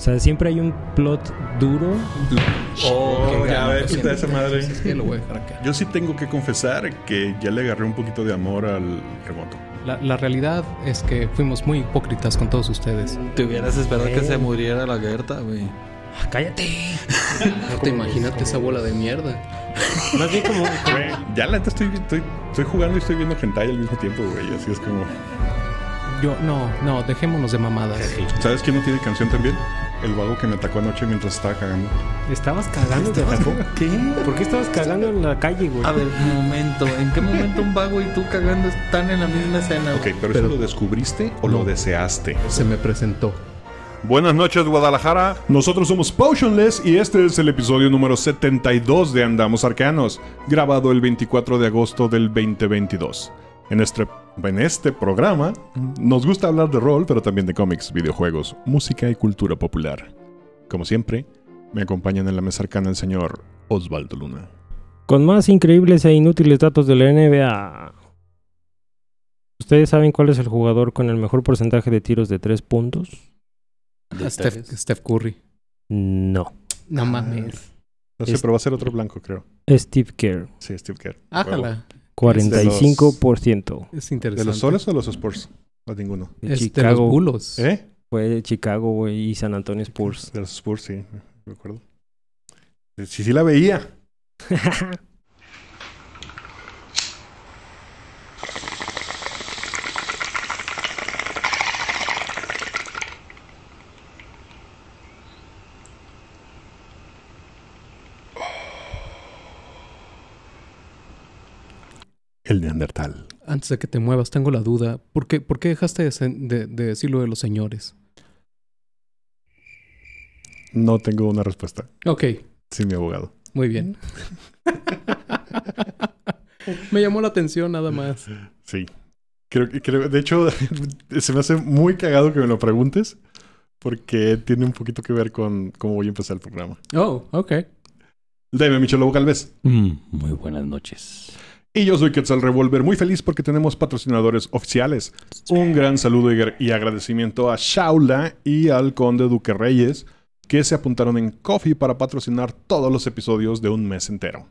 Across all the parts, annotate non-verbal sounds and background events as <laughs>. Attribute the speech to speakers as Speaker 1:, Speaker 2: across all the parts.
Speaker 1: O sea, siempre hay un plot duro.
Speaker 2: Oh,
Speaker 3: qué
Speaker 2: ya ves,
Speaker 3: siento.
Speaker 2: quita esa madre.
Speaker 3: Sí, lo voy a dejar acá.
Speaker 2: Yo sí tengo que confesar que ya le agarré un poquito de amor al remoto.
Speaker 3: La, la realidad es que fuimos muy hipócritas con todos ustedes.
Speaker 4: Te hubieras esperado que
Speaker 1: Eh.
Speaker 4: se muriera la Gerta, güey.
Speaker 1: Ah, ¡Cállate!
Speaker 3: No te imagínate esa bola de mierda.
Speaker 1: Más bien como... <laughs>
Speaker 2: Ya la neta estoy, estoy, estoy jugando y estoy viendo hentai al mismo tiempo, güey. Así es como...
Speaker 3: Yo, no, no, dejémonos de mamadas.
Speaker 2: ¿Sabes quién no tiene canción también? El vago que me atacó anoche mientras estaba cagando.
Speaker 1: ¿Estabas cagando? ¿Te atacó? <laughs> ¿Qué? ¿Por qué estabas cagando en la calle, güey?
Speaker 4: A ver, un momento. ¿En qué momento un vago y tú cagando están en la misma escena?
Speaker 2: Ok,
Speaker 4: güey?
Speaker 2: pero,
Speaker 3: Pero-
Speaker 2: ¿eso lo descubriste o lo deseaste?
Speaker 3: Se me presentó.
Speaker 2: Buenas noches, Guadalajara. Nosotros somos Potionless y este es el episodio número 72 de Andamos Arcanos, grabado el 24 de agosto del 2022. En este, en este programa nos gusta hablar de rol, pero también de cómics, videojuegos, música y cultura popular. Como siempre, me acompañan en la mesa arcana el señor Osvaldo Luna.
Speaker 1: Con más increíbles e inútiles datos de la NBA. ¿Ustedes saben cuál es el jugador con el mejor porcentaje de tiros de tres puntos?
Speaker 4: De
Speaker 3: Steph,
Speaker 4: tres.
Speaker 3: Steph Curry.
Speaker 1: No.
Speaker 3: No mames.
Speaker 2: No sé, pero va a ser otro blanco, creo.
Speaker 1: Steve Kerr.
Speaker 2: Sí, Steve Kerr.
Speaker 3: Ájala.
Speaker 1: 45%.
Speaker 3: Es
Speaker 2: ¿De
Speaker 3: interesante.
Speaker 2: los soles o los Spurs? O ninguno.
Speaker 1: De
Speaker 3: Es de los
Speaker 1: Chicago.
Speaker 3: bulos.
Speaker 2: ¿Eh?
Speaker 1: Fue Chicago, y San Antonio Spurs.
Speaker 2: De los Spurs, sí, me acuerdo. Sí, sí la veía. <laughs> El Neandertal.
Speaker 3: Antes de que te muevas, tengo la duda. ¿Por qué, por qué dejaste de, de- de decir lo de los señores?
Speaker 2: No tengo una respuesta.
Speaker 3: Ok,
Speaker 2: Sí, mi abogado.
Speaker 3: muy bien. <laughs> me llamó la atención nada más.
Speaker 2: Sí. Creo que, creo, de hecho, <laughs> se me hace muy cagado que me lo preguntes porque tiene un poquito que ver con cómo voy a empezar el programa.
Speaker 3: Oh, ok.
Speaker 2: Dame, Michelo Galvez.
Speaker 4: Mm, muy buenas noches.
Speaker 2: Y yo soy Quetzal Revolver, muy feliz porque tenemos patrocinadores oficiales. Un gran saludo y ag- y agradecimiento a Shaula y al Conde Duque Reyes, que se apuntaron en Coffee para patrocinar todos los episodios de un mes entero.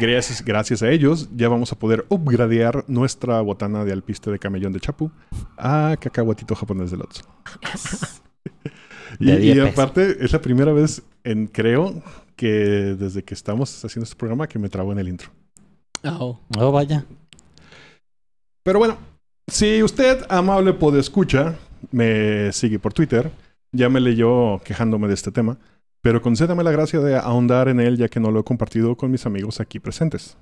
Speaker 2: Gracias, gracias a ellos, ya vamos a poder upgradear nuestra botana de alpiste de camellón de Chapu a cacahuatito japonés de Lotso. <laughs> y,
Speaker 4: De
Speaker 2: y
Speaker 4: 10 pesos.
Speaker 2: aparte, es la primera vez en, creo, que desde que estamos haciendo este programa que me trabo en el intro.
Speaker 3: Oh.
Speaker 4: Oh, vaya.
Speaker 2: Pero bueno, si usted, amable podescucha, me sigue por Twitter, ya me leyó quejándome de este tema, pero concédame la gracia de ahondar en él ya que no lo he compartido con mis amigos aquí presentes.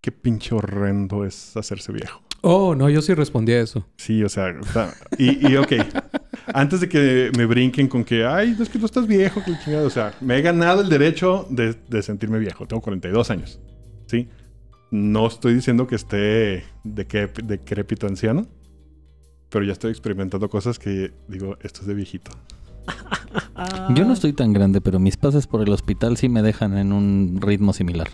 Speaker 2: Qué pinche horrendo es hacerse viejo.
Speaker 3: Oh, no, yo sí respondí a eso.
Speaker 2: Sí, o sea, y, y ok, antes de que me brinquen con que, ay, es que tú estás viejo, que la chingada", o sea, me he ganado el derecho de, de sentirme viejo, tengo 42 años, ¿sí? No estoy diciendo que esté de decrépito anciano, pero ya estoy experimentando cosas que digo, esto es de viejito. <laughs>
Speaker 4: Yo no estoy tan grande, pero mis pases por el hospital sí me dejan en un ritmo similar.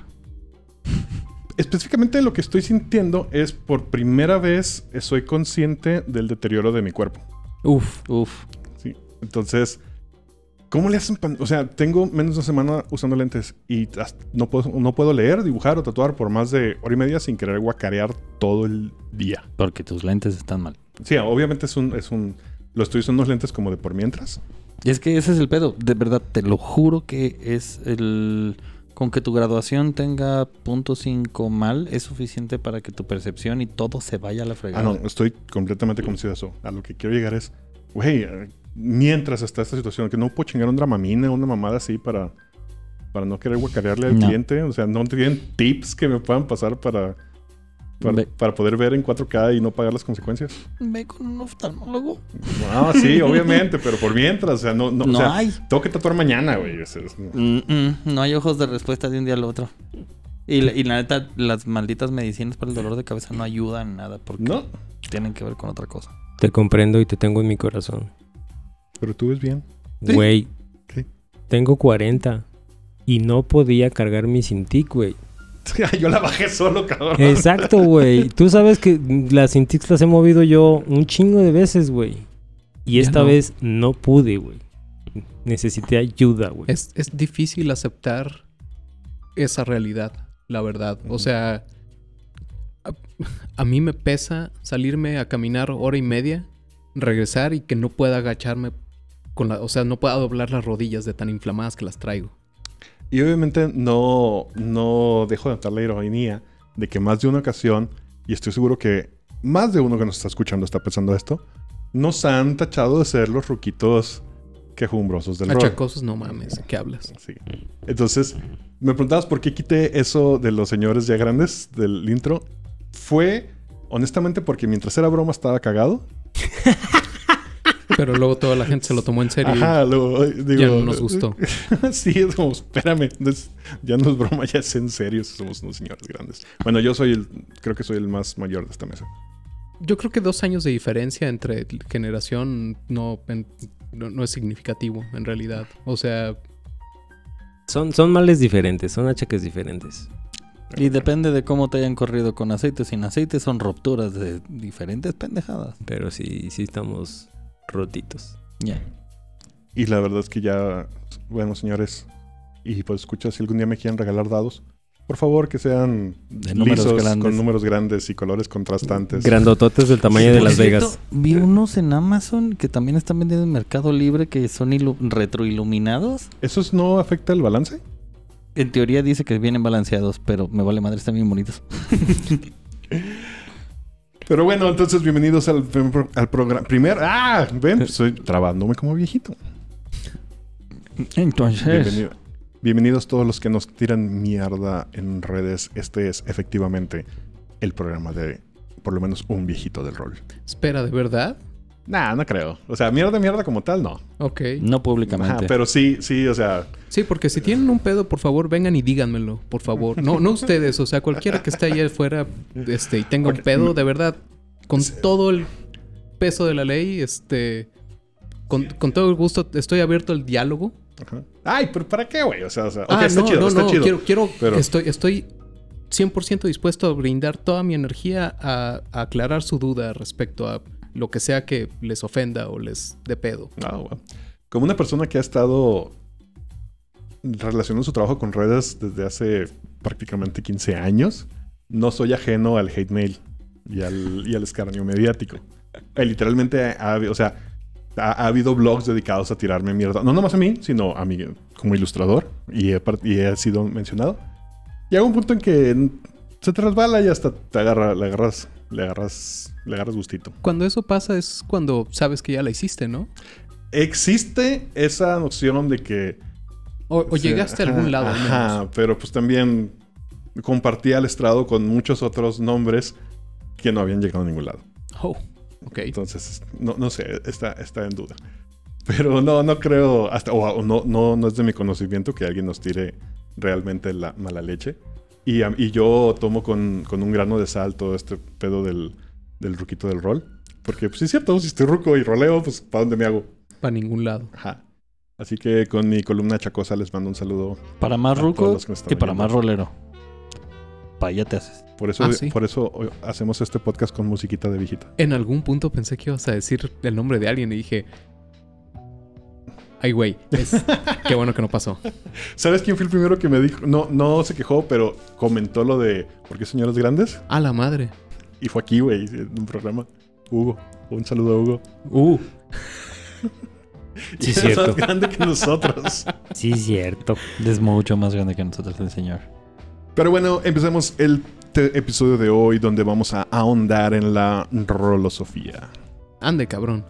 Speaker 2: Específicamente lo que estoy sintiendo es por primera vez soy consciente del deterioro de mi cuerpo.
Speaker 3: Uf.
Speaker 4: Uf.
Speaker 2: Sí. Entonces, ¿cómo le hacen? pan- O sea, tengo menos de una semana usando lentes y no puedo, no puedo leer, dibujar o tatuar por más de hora y media sin querer guacarear todo el día.
Speaker 4: Porque tus lentes están mal.
Speaker 2: Sí, obviamente es un, es un, lo estoy usando unos lentes como de por mientras.
Speaker 4: Y es que ese es el pedo. De verdad, te lo juro que es el... Con que tu graduación tenga punto .5 mal es suficiente para que tu percepción y todo se vaya a la
Speaker 2: Ah,
Speaker 4: fregada.
Speaker 2: no, estoy completamente convencido de eso. A lo que quiero llegar es, güey, mientras está esta situación, que no puedo chingar un dramamine o una mamada así para, para no querer guacarearle al
Speaker 4: No.
Speaker 2: cliente. O sea, no tienen tips que me puedan pasar para, para,
Speaker 4: Ve.
Speaker 2: para poder ver en 4K y no pagar las consecuencias.
Speaker 4: Ve con un oftalmólogo.
Speaker 2: No, sí, obviamente, pero por mientras, o sea, no, no, o
Speaker 4: No
Speaker 2: sea,
Speaker 4: hay.
Speaker 2: tengo que tatuar mañana, güey. o sea, es-
Speaker 4: Mm, mm, no hay ojos de respuesta de un día al otro. Y, la- y la neta, las malditas medicinas para el dolor de cabeza no ayudan en nada porque
Speaker 2: no,
Speaker 4: tienen que ver con otra cosa.
Speaker 1: Te comprendo y te tengo en mi corazón.
Speaker 2: Pero tú ves bien.
Speaker 1: Güey, tengo 40 y no podía cargar mi Cintiq, güey. <laughs>
Speaker 2: Yo la bajé solo, cabrón.
Speaker 1: Exacto, güey. <laughs> Tú sabes que las Cintiqs las he movido yo un chingo de veces, güey. Y
Speaker 3: Ya
Speaker 1: esta
Speaker 3: no.
Speaker 1: vez no pude, güey. Necesité ayuda, güey.
Speaker 3: Es, es difícil aceptar esa realidad, la verdad. O sea, a, a mí me pesa salirme a caminar hora y media, regresar y que no pueda agacharme con la, o sea, no pueda doblar las rodillas de tan inflamadas que las traigo.
Speaker 2: Y obviamente no, no dejo de notar la ironía de que más de una ocasión, y estoy seguro que más de uno que nos está escuchando está pensando esto, nos han tachado de ser los ruquitos quejumbrosos del.
Speaker 3: Achacosos, no mames, ¿qué hablas?
Speaker 2: Sí. Entonces, me preguntabas por qué quité eso de los señores ya grandes del intro. Fue, honestamente, porque mientras era broma estaba cagado. <laughs>
Speaker 3: Pero luego toda la gente se lo tomó en serio. y
Speaker 2: Ajá, luego, digo,
Speaker 3: ya no nos gustó. <laughs>
Speaker 2: sí, es como, espérame, ya no es broma, ya es en serio, somos unos señores grandes. Bueno, yo soy el, creo que soy el más mayor de esta mesa.
Speaker 3: Yo creo que dos años de diferencia entre generación no, en- no, no es significativo, en realidad. O sea,
Speaker 1: Son, son males diferentes, son achaques diferentes.
Speaker 4: Y depende de cómo te hayan corrido con aceite o sin aceite, son rupturas de diferentes pendejadas.
Speaker 1: Pero sí, sí estamos rotitos.
Speaker 4: Ya.
Speaker 2: Y la verdad es que ya, bueno, señores, y pues escucha, si algún día me quieren regalar dados, por favor que sean
Speaker 4: De números
Speaker 2: lisos,
Speaker 4: grandes.
Speaker 2: con números grandes y colores contrastantes.
Speaker 1: Grandototes del tamaño de Las
Speaker 4: cierto,
Speaker 1: Vegas.
Speaker 4: Vi unos en Amazon que también están vendiendo en Mercado Libre que son ilu- retroiluminados.
Speaker 2: ¿Eso no afecta el balance?
Speaker 4: En teoría dice que vienen balanceados, pero me vale madre, están bien bonitos. <laughs>
Speaker 2: Pero bueno, entonces bienvenidos al, al programa. Primer. ¡Ah! Ven, estoy trabándome como viejito.
Speaker 4: Entonces,
Speaker 2: Bienvenido- bienvenidos todos los que nos tiran mierda en redes. Este es efectivamente el programa de por lo menos un viejito del rol.
Speaker 3: espera, ¿de verdad?
Speaker 2: Nah, no creo. O sea, mierda, mierda como tal, no.
Speaker 3: Ok.
Speaker 4: no públicamente.
Speaker 2: Ajá, pero sí, sí, o sea,
Speaker 3: Sí, porque si tienen un pedo, por favor, vengan y díganmelo, por favor. No, no ustedes, o sea, cualquiera que esté allá afuera este, y tenga un pedo, de verdad, con todo el peso de la ley, este, con, con todo el gusto, estoy abierto al diálogo.
Speaker 2: ajá. Ay, pero ¿para qué, güey? O sea, o sea, ok,
Speaker 3: ah,
Speaker 2: está
Speaker 3: no,
Speaker 2: chido,
Speaker 3: no,
Speaker 2: está
Speaker 3: no,
Speaker 2: chido.
Speaker 3: quiero, quiero,
Speaker 2: pero-
Speaker 3: estoy, estoy 100% dispuesto a brindar toda mi energía a, a aclarar su duda respecto a lo que sea que les ofenda o les dé pedo.
Speaker 2: Ah, bueno. Como una persona que ha estado relacionando su trabajo con redes desde hace prácticamente 15 años, no soy ajeno al hate mail y al, y al escarnio mediático. Eh, literalmente, ha, o sea, ha, ha habido blogs dedicados a tirarme mierda. No nomás a mí, sino a mí como ilustrador y he, y he sido mencionado. Hay un punto en que se te resbala y hasta te agarra, le agarras, le agarras, le agarras gustito.
Speaker 3: Cuando eso pasa es cuando sabes que ya la hiciste, ¿no?
Speaker 2: Existe esa noción de que
Speaker 3: O, o
Speaker 2: Sí,
Speaker 3: llegaste a algún lado. al menos.
Speaker 2: Ajá, pero pues también compartí al estrado con muchos otros nombres que no habían llegado a ningún lado.
Speaker 3: Oh, ok.
Speaker 2: Entonces, no, no sé, está, está en duda. Pero no, no creo, hasta, o, o no, no, no es de mi conocimiento que alguien nos tire realmente la mala leche. Y, y yo tomo con, con un grano de sal todo este pedo del, del ruquito del rol. Porque, pues sí es cierto, si estoy ruco y roleo, pues ¿para dónde me hago?
Speaker 3: Para ningún lado.
Speaker 2: Ajá. Así que con mi columna chacosa les mando un saludo
Speaker 4: Para más ruco y para más rolero. Pa' allá te haces.
Speaker 2: Por eso,
Speaker 3: Ah, sí.
Speaker 2: por eso hacemos este podcast con musiquita de viejita.
Speaker 3: En algún punto pensé que ibas a decir el nombre de alguien y dije. Ay, güey. es- <laughs> Qué bueno que no pasó.
Speaker 2: ¿Sabes quién fue el primero que me dijo? No, no se quejó, pero comentó lo de ¿por qué señores grandes?
Speaker 3: A la madre.
Speaker 2: Y fue aquí, güey, en un programa. Hugo. Un saludo a Hugo.
Speaker 1: Uh. <laughs> Sí,
Speaker 2: es
Speaker 1: cierto.
Speaker 2: más grande que nosotros.
Speaker 1: Sí, cierto.
Speaker 4: Es mucho más grande que nosotros el señor.
Speaker 2: Pero bueno, empecemos el episodio de hoy donde vamos a ahondar en la rolosofía.
Speaker 3: Ande, cabrón.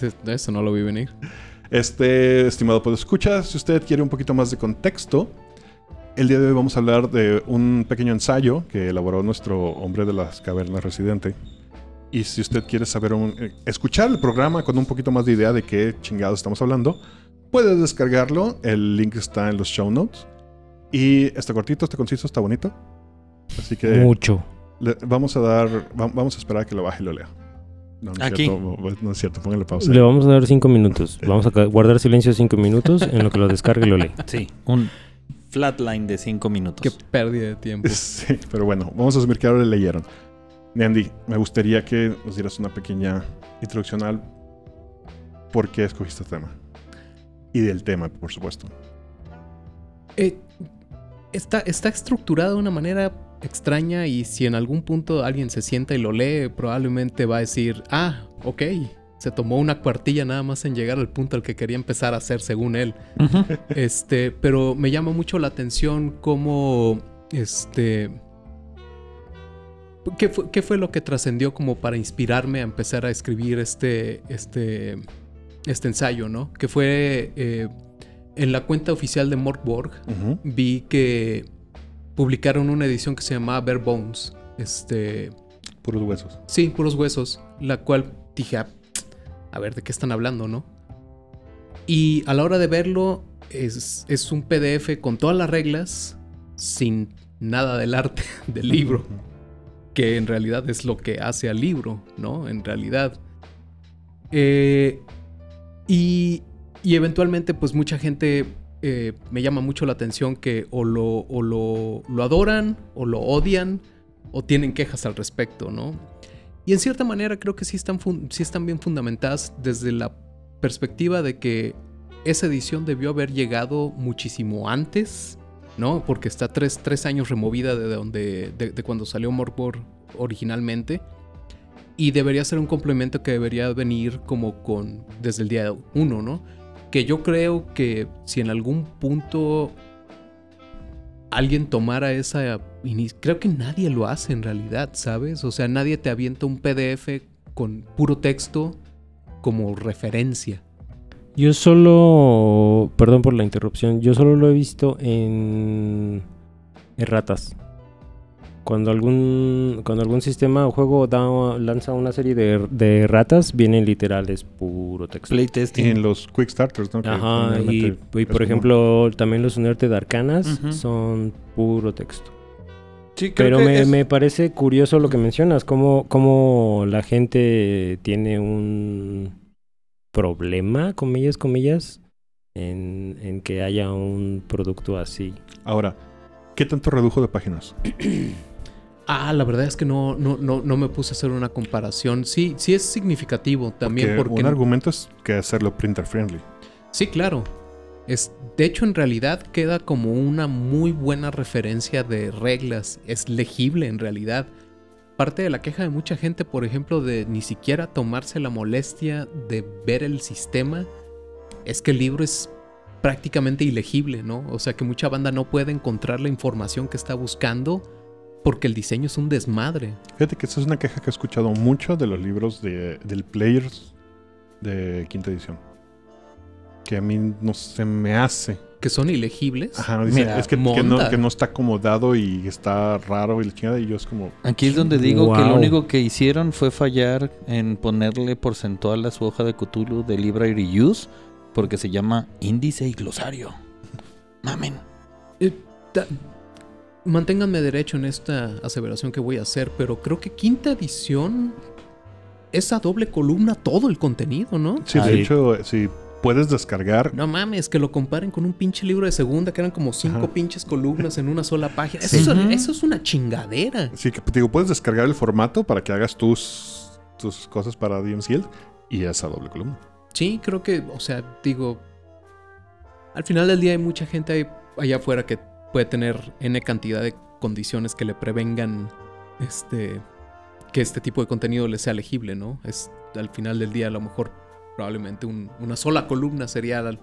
Speaker 3: Este- Eso no lo vi venir.
Speaker 2: Este, estimado pues escucha, si usted quiere un poquito más de contexto, el día de hoy vamos a hablar de un pequeño ensayo que elaboró nuestro hombre de las cavernas residente. Y si usted quiere saber un- eh, escuchar el programa con un poquito más de idea de qué chingados estamos hablando, puede descargarlo. El link está en los show notes. Y está cortito, está conciso, está bonito. Así que
Speaker 1: Mucho.
Speaker 2: le- vamos a dar, va- vamos a esperar a que lo baje y lo lea. No, no es
Speaker 4: Aquí.
Speaker 2: cierto, no es cierto, póngale pausa.
Speaker 1: Le vamos a dar cinco minutos. Vamos a guardar silencio cinco minutos en lo que lo descargue y lo lee.
Speaker 4: Sí. Un flatline de 5 minutos.
Speaker 3: Qué pérdida de tiempo. <laughs>
Speaker 2: Sí, pero bueno, vamos a asumir que ahora le leyeron. Andy, me gustaría que nos dieras una pequeña introducción al por qué escogiste este tema. Y del tema, por supuesto.
Speaker 3: Eh, está, está estructurado de una manera extraña y si en algún punto alguien se sienta y lo lee, probablemente va a decir, ah, ok, se tomó una cuartilla nada más en llegar al punto al que quería empezar a hacer según él. Este, pero me llama mucho la atención cómo, este... ¿Qué fue, qué fue lo que trascendió como para inspirarme a empezar a escribir este, este, este ensayo, no? Que fue eh, en la cuenta oficial de Morkborg,
Speaker 2: Ujú.
Speaker 3: vi que publicaron una edición que se llamaba Bare Bones. Este,
Speaker 2: Puros huesos.
Speaker 3: sí, puros huesos, la cual dije, "Ah, a ver, ¿de qué están hablando, no? Y a la hora de verlo, es, es un PDF con todas las reglas, sin nada del arte <laughs> del libro, que en realidad es lo que hace al libro, ¿no? En realidad. Eh, y, y eventualmente, pues mucha gente eh, me llama mucho la atención que o lo, o lo, lo adoran, o lo odian, o tienen quejas al respecto, ¿no? Y en cierta manera creo que sí están, sí están bien fundamentadas desde la perspectiva de que esa edición debió haber llegado muchísimo antes, ¿no? Porque está tres, tres años removida de, donde, de, de cuando salió Morbor originalmente. Y debería ser un complemento que debería venir como con desde el día uno, ¿no? Que yo creo que si en algún punto alguien tomara esa... Creo que nadie lo hace en realidad, ¿sabes? O sea, nadie te avienta un PDF con puro texto como referencia.
Speaker 1: Yo solo, perdón por la interrupción, yo solo lo he visto en erratas. Cuando algún, cuando algún sistema o juego da- lanza una serie de, de erratas, vienen literales puro texto.
Speaker 4: Playtesting.
Speaker 2: En los Quick Starters, ¿no? Que
Speaker 1: Ajá, y, por
Speaker 2: común.
Speaker 1: ejemplo, también los unerte de arcanas son puro texto.
Speaker 4: Sí, creo
Speaker 1: Pero
Speaker 4: que
Speaker 1: me,
Speaker 4: es-
Speaker 1: me parece curioso lo que mencionas, cómo, cómo la gente tiene un problema, comillas, comillas, en, en que haya un producto así.
Speaker 2: Ahora, ¿qué tanto redujo de páginas? <clears throat>
Speaker 3: Ah, la verdad es que no, no, no, no me puse a hacer una comparación. Sí, sí es significativo también
Speaker 2: Porque
Speaker 3: porque...
Speaker 2: un argumento es que hacerlo printer friendly.
Speaker 3: Sí, claro. Es, de hecho, en realidad queda como una muy buena referencia de reglas. Es legible en realidad. Parte de la queja de mucha gente, por ejemplo, de ni siquiera tomarse la molestia de ver el sistema, es que el libro es prácticamente ilegible, ¿no? O sea que mucha banda no puede encontrar la información que está buscando porque el diseño es un desmadre.
Speaker 2: Fíjate que esa es una queja que he escuchado mucho de los libros de, del Players de quinta edición. Que a mí no se me hace.
Speaker 3: Que son ilegibles.
Speaker 2: Ajá, dice,
Speaker 4: Mira,
Speaker 2: es que, que no, que no está acomodado y está raro y la chingada. Y yo es como,
Speaker 4: Aquí es donde digo que lo único que hicieron fue fallar en ponerle porcentual a su hoja de Cthulhu de Library Use porque se llama índice y glosario. Mamen.
Speaker 3: Eh, Manténganme derecho en esta aseveración que voy a hacer, pero creo que quinta edición es a doble columna todo el contenido, ¿no?
Speaker 2: sí, de
Speaker 1: Ahí.
Speaker 2: hecho, si puedes descargar.
Speaker 3: No mames, que lo comparen con un pinche libro de segunda que eran como cinco
Speaker 2: Ajá.
Speaker 3: pinches columnas en una sola página.
Speaker 4: Sí.
Speaker 3: Eso, eso es una chingadera.
Speaker 2: Sí, que digo, puedes descargar el formato para que hagas tus, tus cosas para Guild y esa doble columna.
Speaker 3: Sí, creo que, o sea, digo, al final del día hay mucha gente ahí- allá afuera que puede tener N cantidad de condiciones que le prevengan este que este tipo de contenido le sea legible, ¿no? Es al final del día a lo mejor probablemente un- una sola columna sería la-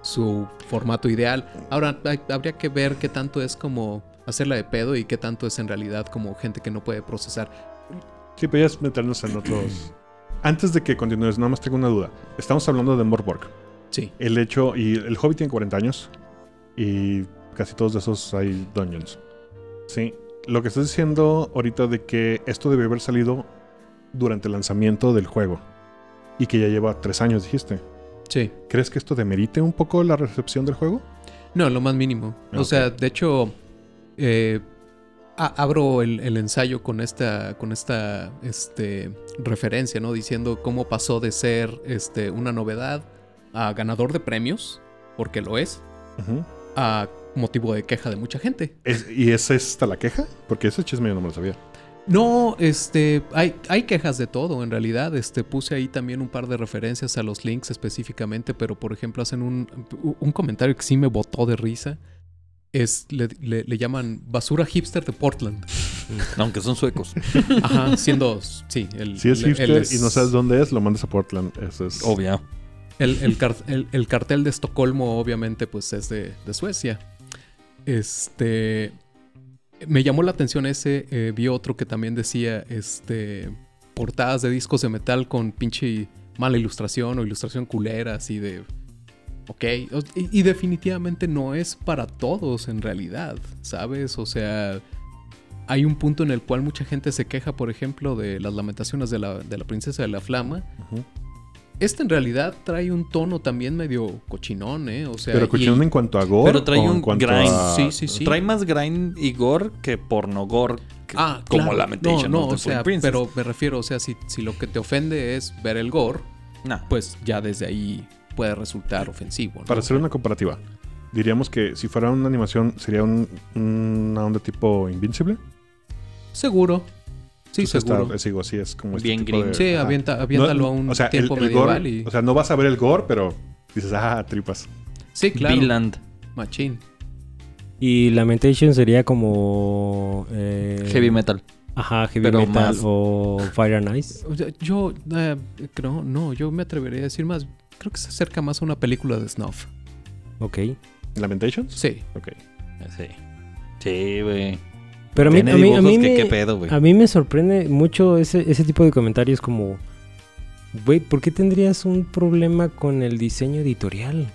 Speaker 3: su formato ideal. Ahora hay- habría que ver qué tanto es como hacerla de pedo y qué tanto es en realidad como gente que no puede procesar.
Speaker 2: Sí, pero ya es meternos en otros. Antes de que continúes, nada más tengo una duda. Estamos hablando de Morborg.
Speaker 3: Sí.
Speaker 2: El hecho, y el hobby tiene 40 años y casi todos de esos hay dungeons. Sí, lo que estás diciendo ahorita de que esto debe haber salido durante el lanzamiento del juego y que ya lleva tres años, dijiste.
Speaker 3: Sí.
Speaker 2: ¿Crees que esto demerite un poco la recepción del juego?
Speaker 3: No, lo más mínimo. O sea, de hecho, eh, abro el, el ensayo con esta, con esta este, referencia, ¿no? Diciendo cómo pasó de ser este, una novedad a ganador de premios, porque lo es,
Speaker 2: Ujú.
Speaker 3: A motivo de queja de mucha gente.
Speaker 2: Es- ¿Y esa es hasta la queja? Porque ese chisme yo no me lo sabía.
Speaker 3: No, este, hay, hay quejas de todo en realidad. Este, puse ahí también un par de referencias a los links específicamente, pero por ejemplo hacen un, un comentario que sí me botó de risa. Es, le, le- le llaman basura hipster de Portland.
Speaker 4: Aunque son suecos.
Speaker 3: Ajá, siendo, sí, el,
Speaker 2: Si es hipster
Speaker 3: el es-
Speaker 2: y no sabes dónde es, lo mandas a Portland. Eso es.
Speaker 4: Obvio.
Speaker 3: El, el car- el- el cartel de Estocolmo, obviamente, pues es de, de Suecia. Este. Me llamó la atención ese. eh, vi otro que también decía. Este. Portadas de discos de metal con pinche mala ilustración o ilustración culera, así de. Ok. Y, definitivamente no es para todos en realidad, ¿sabes? O sea. Hay un punto en el cual mucha gente se queja, por ejemplo, de las lamentaciones de la, de la princesa de la flama.
Speaker 2: Ujú.
Speaker 3: Este en realidad trae un tono también medio cochinón, ¿eh? O sea,
Speaker 2: Pero
Speaker 3: y-
Speaker 2: cochinón en cuanto a gore.
Speaker 4: Pero trae un grind.
Speaker 2: a-
Speaker 3: Sí, sí, sí.
Speaker 4: Trae más grind y gore que porno gore. que-
Speaker 3: Ah,
Speaker 4: como
Speaker 3: claro.
Speaker 4: Lamentation
Speaker 3: No, no,
Speaker 4: of the
Speaker 3: o sea,
Speaker 4: Princess.
Speaker 3: pero me refiero, o sea, si, si lo que te ofende es ver el gore,
Speaker 4: Nah.
Speaker 3: pues ya desde ahí puede resultar ofensivo, ¿no?
Speaker 2: Para hacer una comparativa, diríamos que si fuera una animación, sería un, una onda tipo Invincible.
Speaker 3: Seguro. Sí,
Speaker 2: Entonces
Speaker 3: seguro.
Speaker 2: está- sigo así, es como este
Speaker 4: Bien
Speaker 2: de-
Speaker 4: gringo.
Speaker 3: Sí, avienta, aviéntalo
Speaker 2: No,
Speaker 3: a un
Speaker 2: o sea, el-
Speaker 3: tiempo
Speaker 2: el
Speaker 3: medieval
Speaker 2: gore-
Speaker 3: y...
Speaker 2: O sea, no vas a ver el gore, pero dices, ah, tripas.
Speaker 3: sí, claro.
Speaker 4: Vinland.
Speaker 3: Machín.
Speaker 1: Y Lamentation sería como. eh,
Speaker 4: Heavy metal.
Speaker 1: Ajá, Heavy
Speaker 4: pero
Speaker 1: Metal
Speaker 4: más.
Speaker 1: o Fire and Ice.
Speaker 3: Yo, eh, creo, no, yo me atrevería a decir más, creo que se acerca más a una película de snuff.
Speaker 1: Ok.
Speaker 2: ¿Lamentations?
Speaker 3: Sí.
Speaker 2: Ok.
Speaker 4: Sí. Sí, güey.
Speaker 1: Pero a mí, a mí, a mí
Speaker 4: que
Speaker 1: me,
Speaker 4: qué pedo, güey.
Speaker 1: a mí me sorprende mucho ese, ese tipo de comentarios como... Güey, ¿por qué tendrías un problema con el diseño editorial?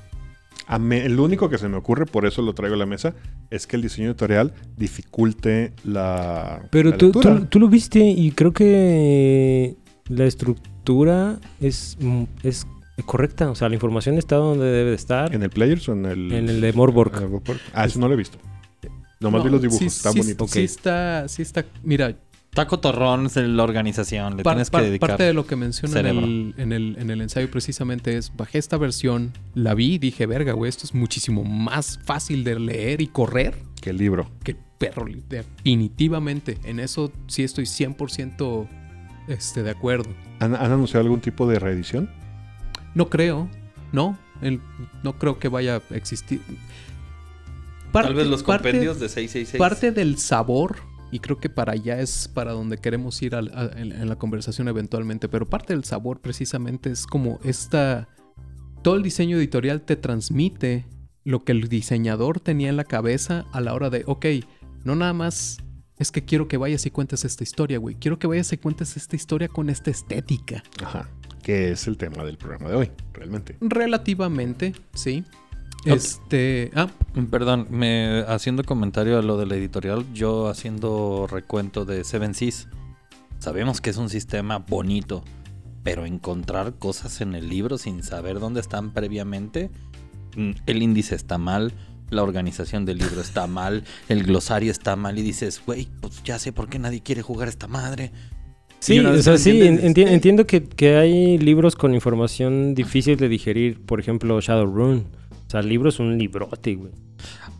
Speaker 2: A mí- el único que se me ocurre, por eso lo traigo a la mesa, es que el diseño editorial dificulte la.
Speaker 1: Pero
Speaker 2: la
Speaker 1: tú, tú, tú lo viste y creo que la estructura es, mm, es correcta. O sea, la información está donde debe de estar.
Speaker 2: ¿En el Players o en el.
Speaker 1: En el de Morborg?
Speaker 2: Ah, eso no lo he visto. Nomás
Speaker 3: No,
Speaker 2: vi los dibujos,
Speaker 3: sí,
Speaker 2: están
Speaker 3: sí,
Speaker 2: bonitos.
Speaker 3: Sí está, sí está, mira,
Speaker 4: Taco Torrón es la organización. Le
Speaker 3: Par-
Speaker 4: tienes
Speaker 3: par-
Speaker 4: que dedicar.
Speaker 3: parte de lo que menciona en el, en, el, en el ensayo precisamente es, bajé esta versión, la vi y dije, verga, güey, esto es muchísimo más fácil de leer y correr
Speaker 2: Que el libro.
Speaker 3: que el perro, definitivamente. En eso sí estoy 100% este, de acuerdo.
Speaker 2: ¿Han, han anunciado algún tipo de reedición?
Speaker 3: No creo, no, el- no creo que vaya a existir. Parte-
Speaker 4: Tal vez los
Speaker 3: parte-
Speaker 4: compendios de 666.
Speaker 3: Parte del sabor, y creo que para allá es para donde queremos ir a- en, en la conversación eventualmente, pero parte del sabor precisamente es como esta... Todo el diseño editorial te transmite lo que el diseñador tenía en la cabeza a la hora de, ok, no nada más es que quiero que vayas y cuentes esta historia, güey, quiero que vayas y cuentes esta historia con esta estética.
Speaker 2: Ajá. Que es el tema del programa de hoy, realmente.
Speaker 3: Relativamente, sí. Este... Ah,
Speaker 4: Perdón, me haciendo comentario a lo de la editorial, yo haciendo recuento de Seven Seas. Sabemos que es un sistema bonito, pero encontrar cosas en el libro sin saber dónde están previamente, mm, el índice está mal, la organización del libro está mal, el glosario está mal y dices, güey, pues ya sé por qué nadie quiere jugar esta madre.
Speaker 1: Sí, o sea, sí, enti- entiendo que, que hay libros con información difícil de digerir. Por ejemplo, Shadowrun. O sea, el libro es un librote, güey.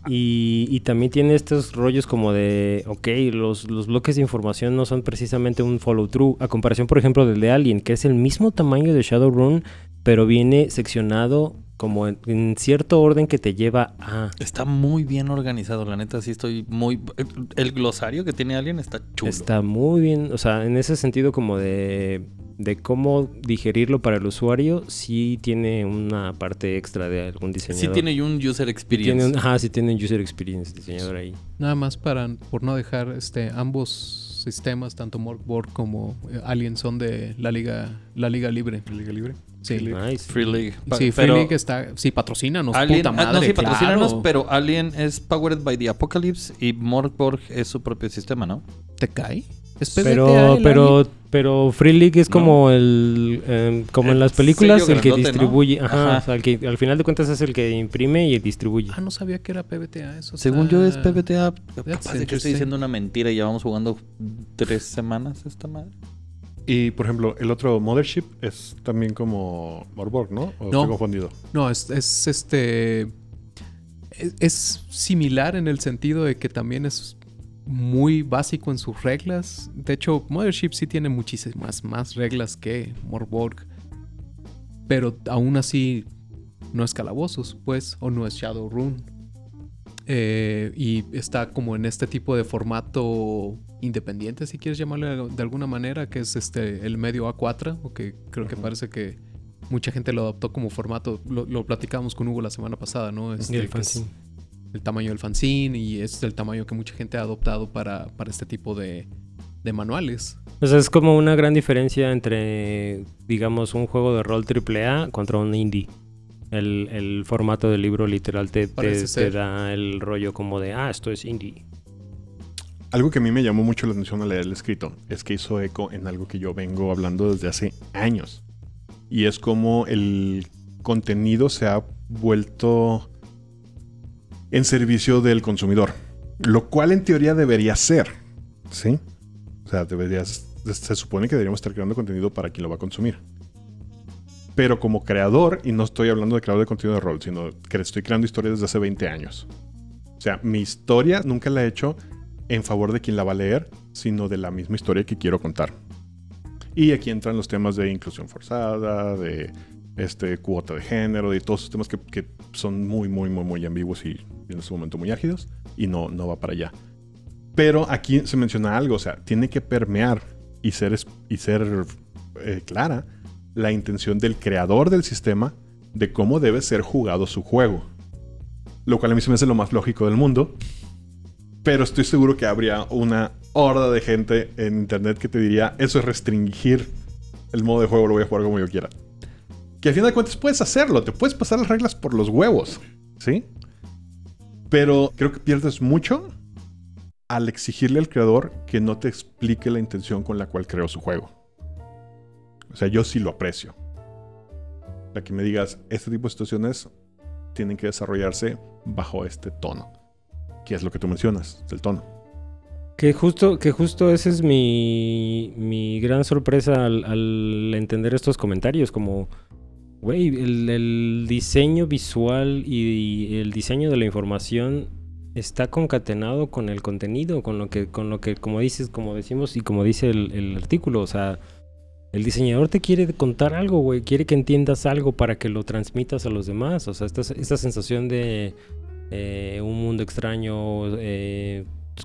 Speaker 1: Y, y también tiene estos rollos como de, ok, los, los bloques de información no son precisamente un follow-through. A comparación, por ejemplo, del de Alien, que es el mismo tamaño de Shadowrun, pero viene seccionado como en, en cierto orden que te lleva a...
Speaker 4: Está muy bien organizado, la neta, sí estoy muy... El, glosario que tiene alguien está chulo.
Speaker 1: Está muy bien, o sea, en ese sentido como de, de cómo digerirlo para el usuario, sí tiene una parte extra de algún
Speaker 4: Sí
Speaker 1: diseñador.
Speaker 4: tiene un user experience.
Speaker 1: Tiene un- ajá, sí tiene un user experience diseñador ahí.
Speaker 3: Nada más para por no dejar este ambos sistemas, tanto Morkborg como eh, Alien son de la liga la liga libre.
Speaker 2: ¿La Liga Libre?
Speaker 3: Sí.
Speaker 1: Nice.
Speaker 4: Free League.
Speaker 3: Sí, Free
Speaker 4: pero
Speaker 3: League está sí patrocínanos,
Speaker 4: Alien,
Speaker 3: puta
Speaker 4: ah,
Speaker 3: madre,
Speaker 4: no, sí, patrocínanos,
Speaker 3: claro.
Speaker 4: pero Alien es powered by the Apocalypse y Morkborg es su propio sistema, ¿no?
Speaker 3: ¿Te cae? ¿Es PBTA
Speaker 1: Pero, pero, pero Free League es
Speaker 4: No.
Speaker 1: como el, em, como en las películas, el que
Speaker 4: grandote, ¿no?
Speaker 1: distribuye, ajá,
Speaker 4: Ajá.
Speaker 1: o sea, el que al final de cuentas es el que imprime y distribuye.
Speaker 3: Ah, no sabía que era PBTA eso.
Speaker 4: Según
Speaker 3: está-
Speaker 4: yo es PBTA. Capaz de que estoy diciendo una mentira y llevamos jugando tres semanas esta madre.
Speaker 2: Y, por ejemplo, el otro Mothership es también como Morborg, ¿no? ¿O
Speaker 3: No.
Speaker 2: estoy confundido?
Speaker 3: No, es, es este es, es similar en el sentido de que también es muy básico en sus reglas. De hecho, Mothership sí tiene muchísimas más reglas que Morborg. Pero aún así no es calabozos, pues, o no es Shadowrun. Eh, y está como en este tipo de formato independiente, si quieres llamarlo de alguna manera, que es este el medio A4, o que creo que parece que mucha gente lo adoptó como formato. Lo, lo platicamos con Hugo la semana pasada, ¿no? Este,
Speaker 1: Y el fanzine.
Speaker 3: el tamaño del fanzine y es el tamaño que mucha gente ha adoptado para, para este tipo de, de manuales.
Speaker 1: O sea, es como una gran diferencia entre, digamos, un juego de rol AAA contra un indie. El, el formato del libro literal te, da el rollo como de, ah, esto es indie.
Speaker 2: Algo que a mí me llamó mucho la atención al leer el escrito es que hizo eco en algo que yo vengo hablando desde hace años. Y es como el contenido se ha vuelto en servicio del consumidor. Lo cual en teoría debería ser. ¿Sí? O sea, deberías, se supone que deberíamos estar creando contenido para quien lo va a consumir. Pero como creador, y no estoy hablando de creador de contenido de rol, sino que estoy creando historias desde hace 20 años. O sea, mi historia nunca la he hecho en favor de quien la va a leer, sino de la misma historia que quiero contar. Y aquí entran los temas de inclusión forzada, de este, cuota de género, de todos esos temas que, que son muy, muy, muy, muy ambiguos y en este momento muy ágidos, y no, no va para allá. Pero aquí se menciona algo, o sea, tiene que permear y ser, y ser eh, clara la intención del creador del sistema de cómo debe ser jugado su juego. Lo cual a mí se me hace lo más lógico del mundo. Pero estoy seguro que habría una horda de gente en internet que te diría, eso es restringir el modo de juego, lo voy a jugar como yo quiera. Que al final de cuentas puedes hacerlo, te puedes pasar las reglas por los huevos, ¿sí? Pero creo que pierdes mucho al exigirle al creador que no te explique la intención con la cual creó su juego. O sea, yo sí lo aprecio. La que me digas, este tipo de situaciones tienen que desarrollarse bajo este tono. Que es lo que tú mencionas, el tono.
Speaker 1: Que justo, que justo esa es mi, mi gran sorpresa al, entender estos comentarios, como, güey, el, el diseño visual y, el diseño de la información está concatenado con el contenido, con lo que, con lo que, como dices, como decimos y como dice el, el artículo, o sea, el diseñador te quiere contar algo, güey, quiere que entiendas algo para que lo transmitas a los demás, o sea, esta, esta sensación de eh, un mundo extraño, eh,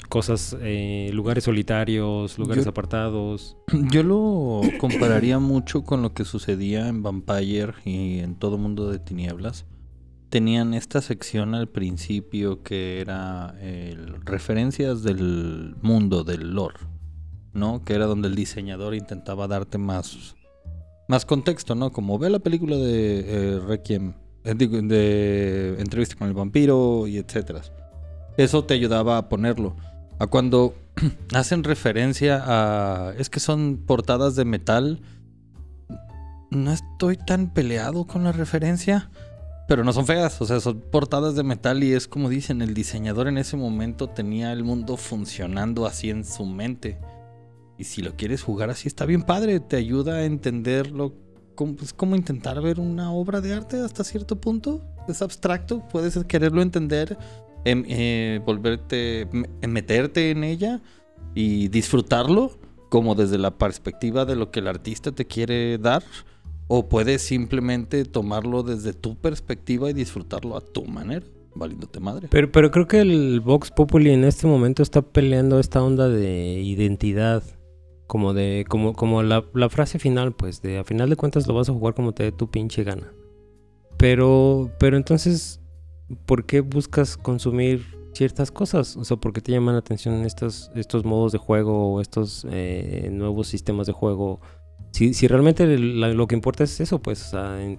Speaker 1: cosas, eh, lugares solitarios, lugares
Speaker 4: Yo-
Speaker 1: apartados. <clears throat>
Speaker 4: Yo lo compararía mucho con lo que sucedía en Vampire y en todo mundo de tinieblas. Tenían esta sección al principio que era el- referencias del mundo, del lore, ¿no? Que era donde el diseñador intentaba darte más, más contexto, ¿no? Como ve la película de eh, Requiem, de Entrevista con el vampiro y etcétera. Eso te ayudaba a ponerlo. A cuando <clears throat> hacen referencia a. Es que son portadas de metal. No estoy tan peleado con la referencia. Pero no son feas. O sea, son portadas de metal y es como dicen, el diseñador en ese momento tenía el mundo funcionando así en su mente. Y si lo quieres jugar así, está bien padre. Te ayuda a entenderlo. Es como intentar ver una obra de arte hasta cierto punto. Es abstracto. Puedes quererlo entender. em- eh, volverte. m- meterte en ella y disfrutarlo como desde la perspectiva de lo que el artista te quiere dar o puedes simplemente tomarlo desde tu perspectiva y disfrutarlo a tu manera, valiéndote madre.
Speaker 1: Pero, pero creo que el Vox Populi en este momento está peleando esta onda de identidad. Como de, como, como la, la frase final, pues, de a final de cuentas lo vas a jugar como te dé tu pinche gana. Pero, pero entonces, ¿por qué buscas consumir ciertas cosas? O sea, ¿por qué te llaman la atención estos, estos modos de juego o estos eh, nuevos sistemas de juego? Si, si realmente lo que importa es eso, pues, o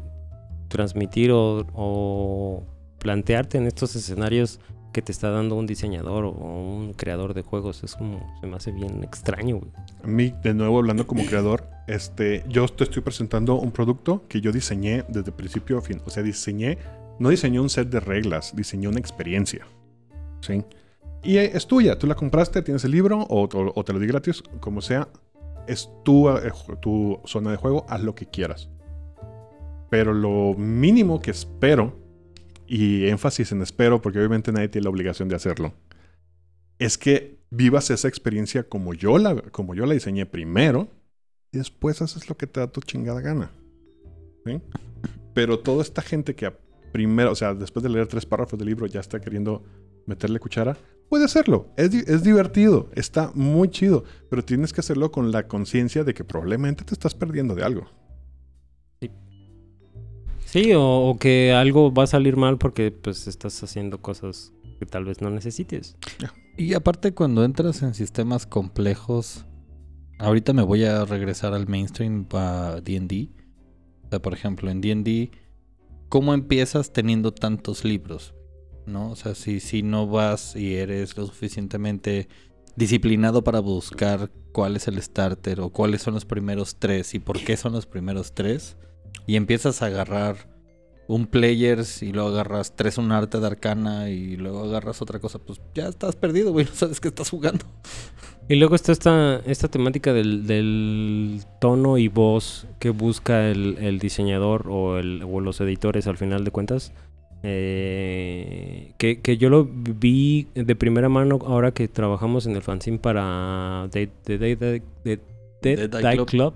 Speaker 1: transmitir o plantearte en estos escenarios que te está dando un diseñador o un creador de juegos. Es como, se me hace bien extraño, güey.
Speaker 2: A mí, de nuevo, hablando como creador, este, yo te estoy presentando un producto que yo diseñé desde principio a fin. O sea, diseñé, no diseñé un set de reglas, diseñé una experiencia. ¿Sí? Y es tuya, tú la compraste, tienes el libro o, o- o te lo di gratis, como sea. Es tu, eh, tu zona de juego, haz lo que quieras. Pero lo mínimo que espero, y énfasis en espero, porque obviamente nadie tiene la obligación de hacerlo, es que vivas esa experiencia como yo la, como yo la diseñé primero y después haces lo que te da tu chingada gana. Pero toda esta gente que primero, o sea, después de leer tres párrafos del libro ya está queriendo meterle cuchara, puede hacerlo. Es, es divertido, está muy chido, pero tienes que hacerlo con la conciencia de que probablemente te estás perdiendo de algo.
Speaker 1: Sí, o, que algo va a salir mal porque pues estás haciendo cosas que tal vez no necesites.
Speaker 4: Y aparte cuando entras en sistemas complejos, ahorita me voy a regresar al mainstream a D&D. O sea, por ejemplo, en D&D, ¿cómo empiezas teniendo tantos libros? ¿No? O sea, si, si no vas y eres lo suficientemente disciplinado para buscar cuál es el starter o cuáles son los primeros tres y por qué son los primeros tres, y empiezas a agarrar un players y luego agarras tres un arte de arcana y luego agarras otra cosa, pues ya estás perdido, güey, <laughs> no sabes qué estás jugando.
Speaker 1: Y luego está esta, esta temática del, del tono y voz que busca el, el diseñador o, el, o los editores al final de cuentas. Eh, que, que yo lo vi de primera mano ahora que trabajamos en el fanzine para The, Die
Speaker 4: Club.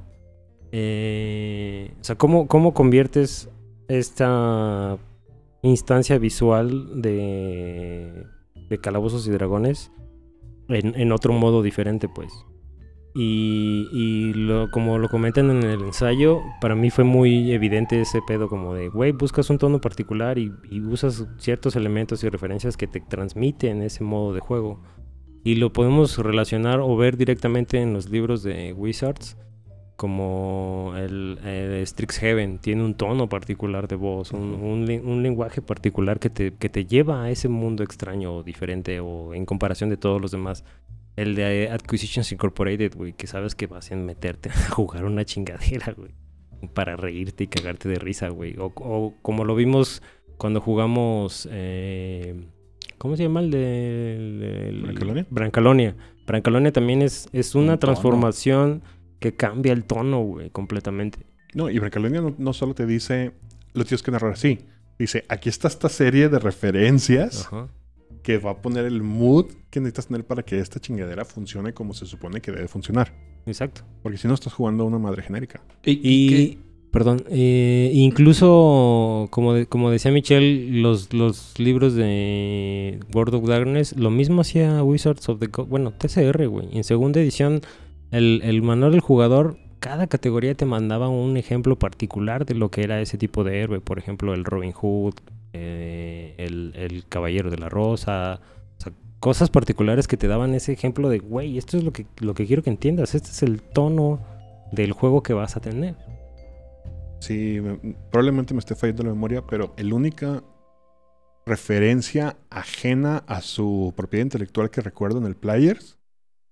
Speaker 1: Eh, o sea, ¿cómo, ¿cómo conviertes esta instancia visual de, de Calabozos y Dragones en, en otro modo diferente, pues? Y, y lo, como lo comentan en el ensayo, para mí fue muy evidente ese pedo como de, güey, buscas un tono particular y, y usas ciertos elementos y referencias que te transmiten ese modo de juego. Y lo podemos relacionar o ver directamente en los libros de Wizards, como el, el Strixhaven tiene un tono particular de voz, un, un lenguaje particular que te, que te lleva a ese mundo extraño o diferente o en comparación de todos los demás. El de Acquisitions Incorporated, güey, que sabes que vas a meterte <laughs> a jugar una chingadera, güey. Para reírte y cagarte de risa, güey. O, o como lo vimos cuando jugamos... eh, ¿Cómo se llama el de...? el- el-
Speaker 2: ¿Brancalonia?
Speaker 1: Brancalonia. Brancalonia también es, es una
Speaker 4: Un tono.
Speaker 1: Que cambia el tono, güey, completamente.
Speaker 2: No, y Brancalonia no, no solo te dice, lo tienes que narrar así. Dice, aquí está esta serie de referencias
Speaker 1: Ajá.
Speaker 2: que va a poner el mood que necesitas tener para que esta chingadera funcione como se supone que debe funcionar.
Speaker 1: Exacto.
Speaker 2: Porque si no estás jugando a una madre genérica.
Speaker 1: Y, perdón, eh, incluso, como, de- como decía Michelle, los, los libros de World of Darkness, lo mismo hacía Wizards of the Coast, bueno, TCR, güey. En segunda edición, el, el manual del jugador, cada categoría te mandaba un ejemplo particular de lo que era ese tipo de héroe. Por ejemplo, el Robin Hood, eh, el, el Caballero de la Rosa. O sea, cosas particulares que te daban ese ejemplo de, güey, esto es lo que, lo que quiero que entiendas. Este es el tono del juego que vas a tener.
Speaker 2: Sí, me- probablemente me esté fallando la memoria, pero el única referencia ajena a su propiedad intelectual que recuerdo en el Players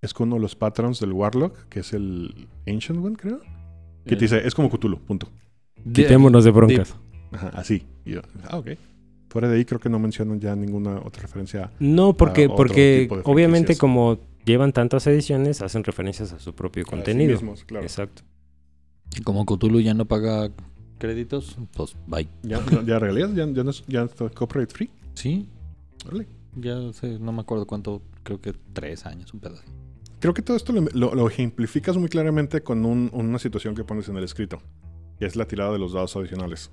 Speaker 2: es con uno de los patrons del Warlock, que es el Ancient One, creo. Que te dice, es como Cthulhu, punto.
Speaker 1: Quitémonos de broncas.
Speaker 2: Ajá, así. Y yo, ah, ok. Fuera de ahí creo que no mencionan ya ninguna otra referencia.
Speaker 1: No, porque, porque obviamente como llevan tantas ediciones, hacen referencias a su propio
Speaker 2: a sí
Speaker 1: contenido.
Speaker 2: mismos, claro.
Speaker 1: Exacto.
Speaker 4: Y como Cthulhu ya no paga créditos, pues bye.
Speaker 2: ¿Ya, ya, regalías? ¿Ya, ya, no es- ya está copyright free?
Speaker 4: Sí,
Speaker 2: Órale.
Speaker 4: ya sé, no me acuerdo cuánto, creo que tres años, un pedazo.
Speaker 2: Creo que todo esto lo, lo- ejemplificas muy claramente con un- una situación que pones en el escrito, que es la tirada de los dados adicionales.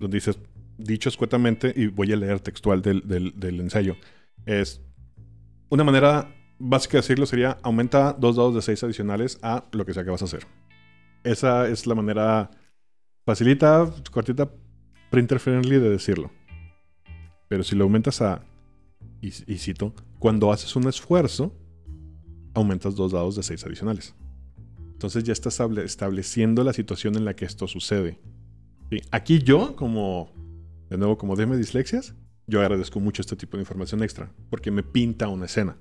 Speaker 2: Donde dices, dicho escuetamente, y voy a leer textual del, del- ensayo, es una manera básica de decirlo sería aumenta dos dados de seis adicionales a lo que sea que vas a hacer. Esa es la manera facilita, cortita, printer friendly de decirlo. Pero si lo aumentas a, y, y cito, cuando haces un esfuerzo, aumentas dos dados de 6 adicionales. Entonces ya estás estable- estableciendo la situación en la que esto sucede. Aquí yo, como, de nuevo, como DM Dislexias, yo agradezco mucho este tipo de información extra, porque me pinta una escena.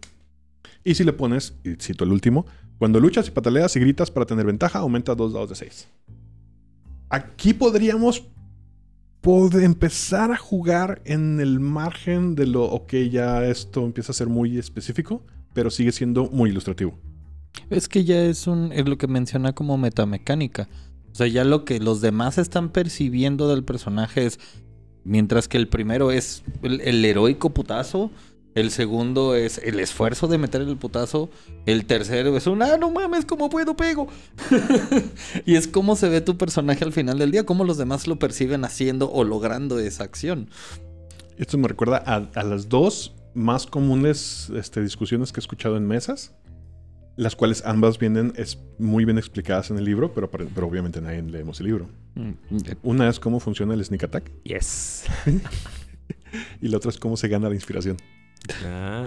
Speaker 2: Y si le pones, y cito el último, cuando luchas y pataleas y gritas para tener ventaja, aumenta dos dados de 6. Aquí podríamos pod- empezar a jugar en el margen de lo, ok, ya esto empieza a ser muy específico, pero sigue siendo muy ilustrativo.
Speaker 4: Es que ya es un es lo que menciona como metamecánica. O sea, ya lo que los demás están percibiendo del personaje es mientras que el primero es el, el heroico putazo, El segundo es el esfuerzo de meter el putazo. El tercero es un, ah, no mames, ¿cómo puedo pego? <laughs> y es cómo se ve tu personaje al final del día, cómo los demás lo perciben haciendo o logrando esa acción.
Speaker 2: Esto me recuerda a, a las dos más comunes este, discusiones que he escuchado en mesas, las cuales ambas vienen es, muy bien explicadas en el libro, pero, pero obviamente nadie leemos el libro.
Speaker 4: Mm,
Speaker 2: Una es cómo funciona el sneak attack
Speaker 1: Yes. <laughs>
Speaker 2: y la otra es cómo se gana la inspiración.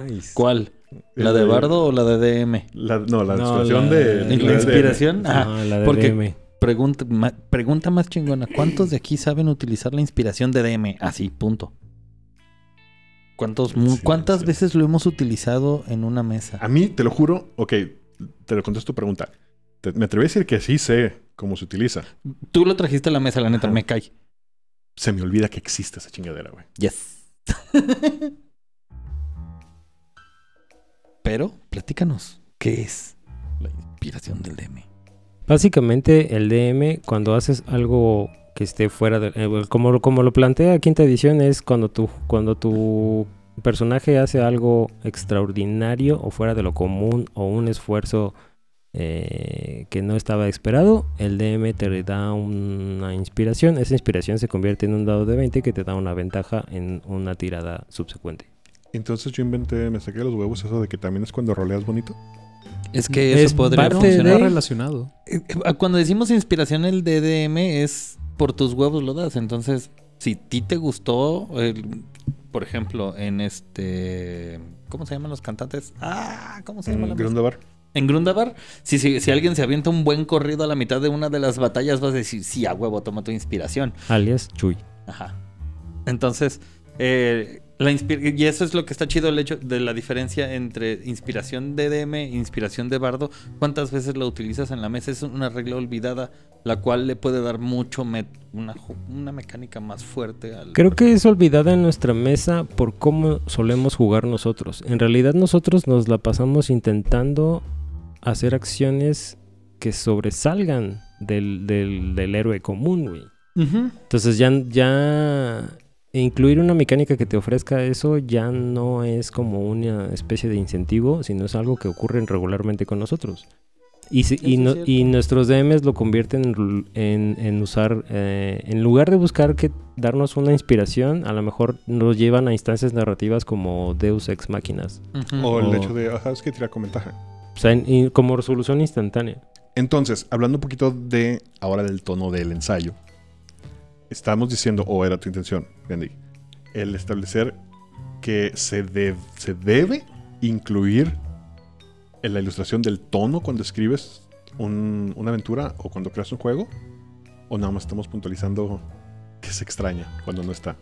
Speaker 1: Nice.
Speaker 4: ¿Cuál? ¿La de Bardo o la de DM?
Speaker 2: La- no, la
Speaker 1: No,
Speaker 2: inspiración
Speaker 1: la-
Speaker 2: de...
Speaker 1: ¿La
Speaker 4: ¿La
Speaker 2: de-
Speaker 4: inspiración? Ah,
Speaker 1: No, la de
Speaker 4: porque-
Speaker 1: DM.
Speaker 4: Pregunta, ma- pregunta más chingona. ¿Cuántos de aquí saben utilizar la inspiración de DM? Así, punto. ¿Cuántos,
Speaker 2: Sí,
Speaker 4: ¿Cuántas
Speaker 2: sí.
Speaker 4: veces lo hemos utilizado en una mesa?
Speaker 2: A mí, te lo juro, ok, te lo contesto tu pregunta. Te- me atrevo a decir que sí sé cómo se utiliza.
Speaker 4: Tú lo trajiste a la mesa, la neta,
Speaker 2: Ajá.
Speaker 4: me cae.
Speaker 2: Se me olvida que existe esa chingadera, güey.
Speaker 4: Yes. <laughs> Pero, platícanos, ¿qué es la inspiración del DM?
Speaker 1: Básicamente el DM cuando haces algo que esté fuera de eh, como, como lo plantea quinta edición es cuando tu cuando tu personaje hace algo extraordinario o fuera de lo común o un esfuerzo eh, que no estaba esperado, el DM te da una inspiración, esa inspiración se convierte en un dado de 20 que te da una ventaja en una tirada subsecuente.
Speaker 2: Entonces yo inventé, me saqué de los huevos eso de que también es cuando roleas bonito.
Speaker 4: Es que
Speaker 1: Es
Speaker 4: eso podría
Speaker 1: parte
Speaker 4: funcionar.
Speaker 1: De-
Speaker 3: relacionado.
Speaker 4: Eh, eh, Cuando decimos inspiración, el DDM es por tus huevos lo das. Entonces, si ti te gustó, el- por ejemplo, en este. ¿Cómo se llaman los cantantes? Ah, ¿cómo se llama la
Speaker 2: En Grundabar.
Speaker 4: En Grundabar, si, si, si alguien se avienta un buen corrido a la mitad de una de las batallas, vas a decir, sí, a huevo, toma tu inspiración.
Speaker 1: Alias Chuy.
Speaker 4: Ajá. Entonces, eh, la y eso es lo que está chido el hecho de la diferencia entre inspiración de DM e inspiración de bardo. ¿Cuántas veces la utilizas en la mesa? Es una regla olvidada, la cual le puede dar mucho una, una mecánica más fuerte al...
Speaker 1: Creo que es olvidada en nuestra mesa por cómo solemos jugar nosotros. En realidad nosotros nos la pasamos intentando hacer acciones que sobresalgan del, del, del héroe común, güey. Entonces ya, ya incluir una mecánica que te ofrezca eso ya no es como una especie de incentivo, sino es algo que ocurre regularmente con nosotros. Y, si- y, no- y nuestros DMs lo convierten en, ru- en- en usar, eh, en lugar de buscar que darnos una inspiración, a lo mejor nos llevan a instancias narrativas como Deus Ex Máquinas.
Speaker 2: O el hecho de, ajá, es que tira con ventaja.
Speaker 1: O sea, en- como resolución instantánea.
Speaker 2: Entonces, hablando un poquito de ahora del tono del ensayo, estamos diciendo, o era tu intención, Bendy, el establecer que se, se debe incluir en la ilustración del tono cuando escribes un- una aventura o cuando creas un juego, o nada más estamos puntualizando que se extraña cuando no está.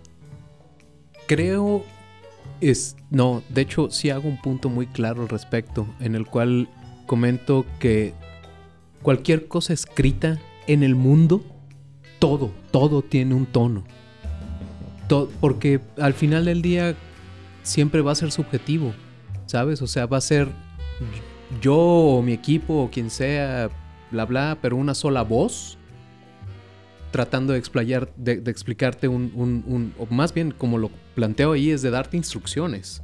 Speaker 3: Creo es no, de hecho sí hago un punto muy claro al respecto en el cual comento que cualquier cosa escrita en el mundo todo, todo tiene un tono. To- porque al final del día siempre va a ser subjetivo, ¿sabes? O sea, va a ser yo o mi equipo o quien sea, bla bla, pero una sola voz tratando de explayar, de explicarte un, un- un- o más bien como lo planteo ahí es de darte instrucciones.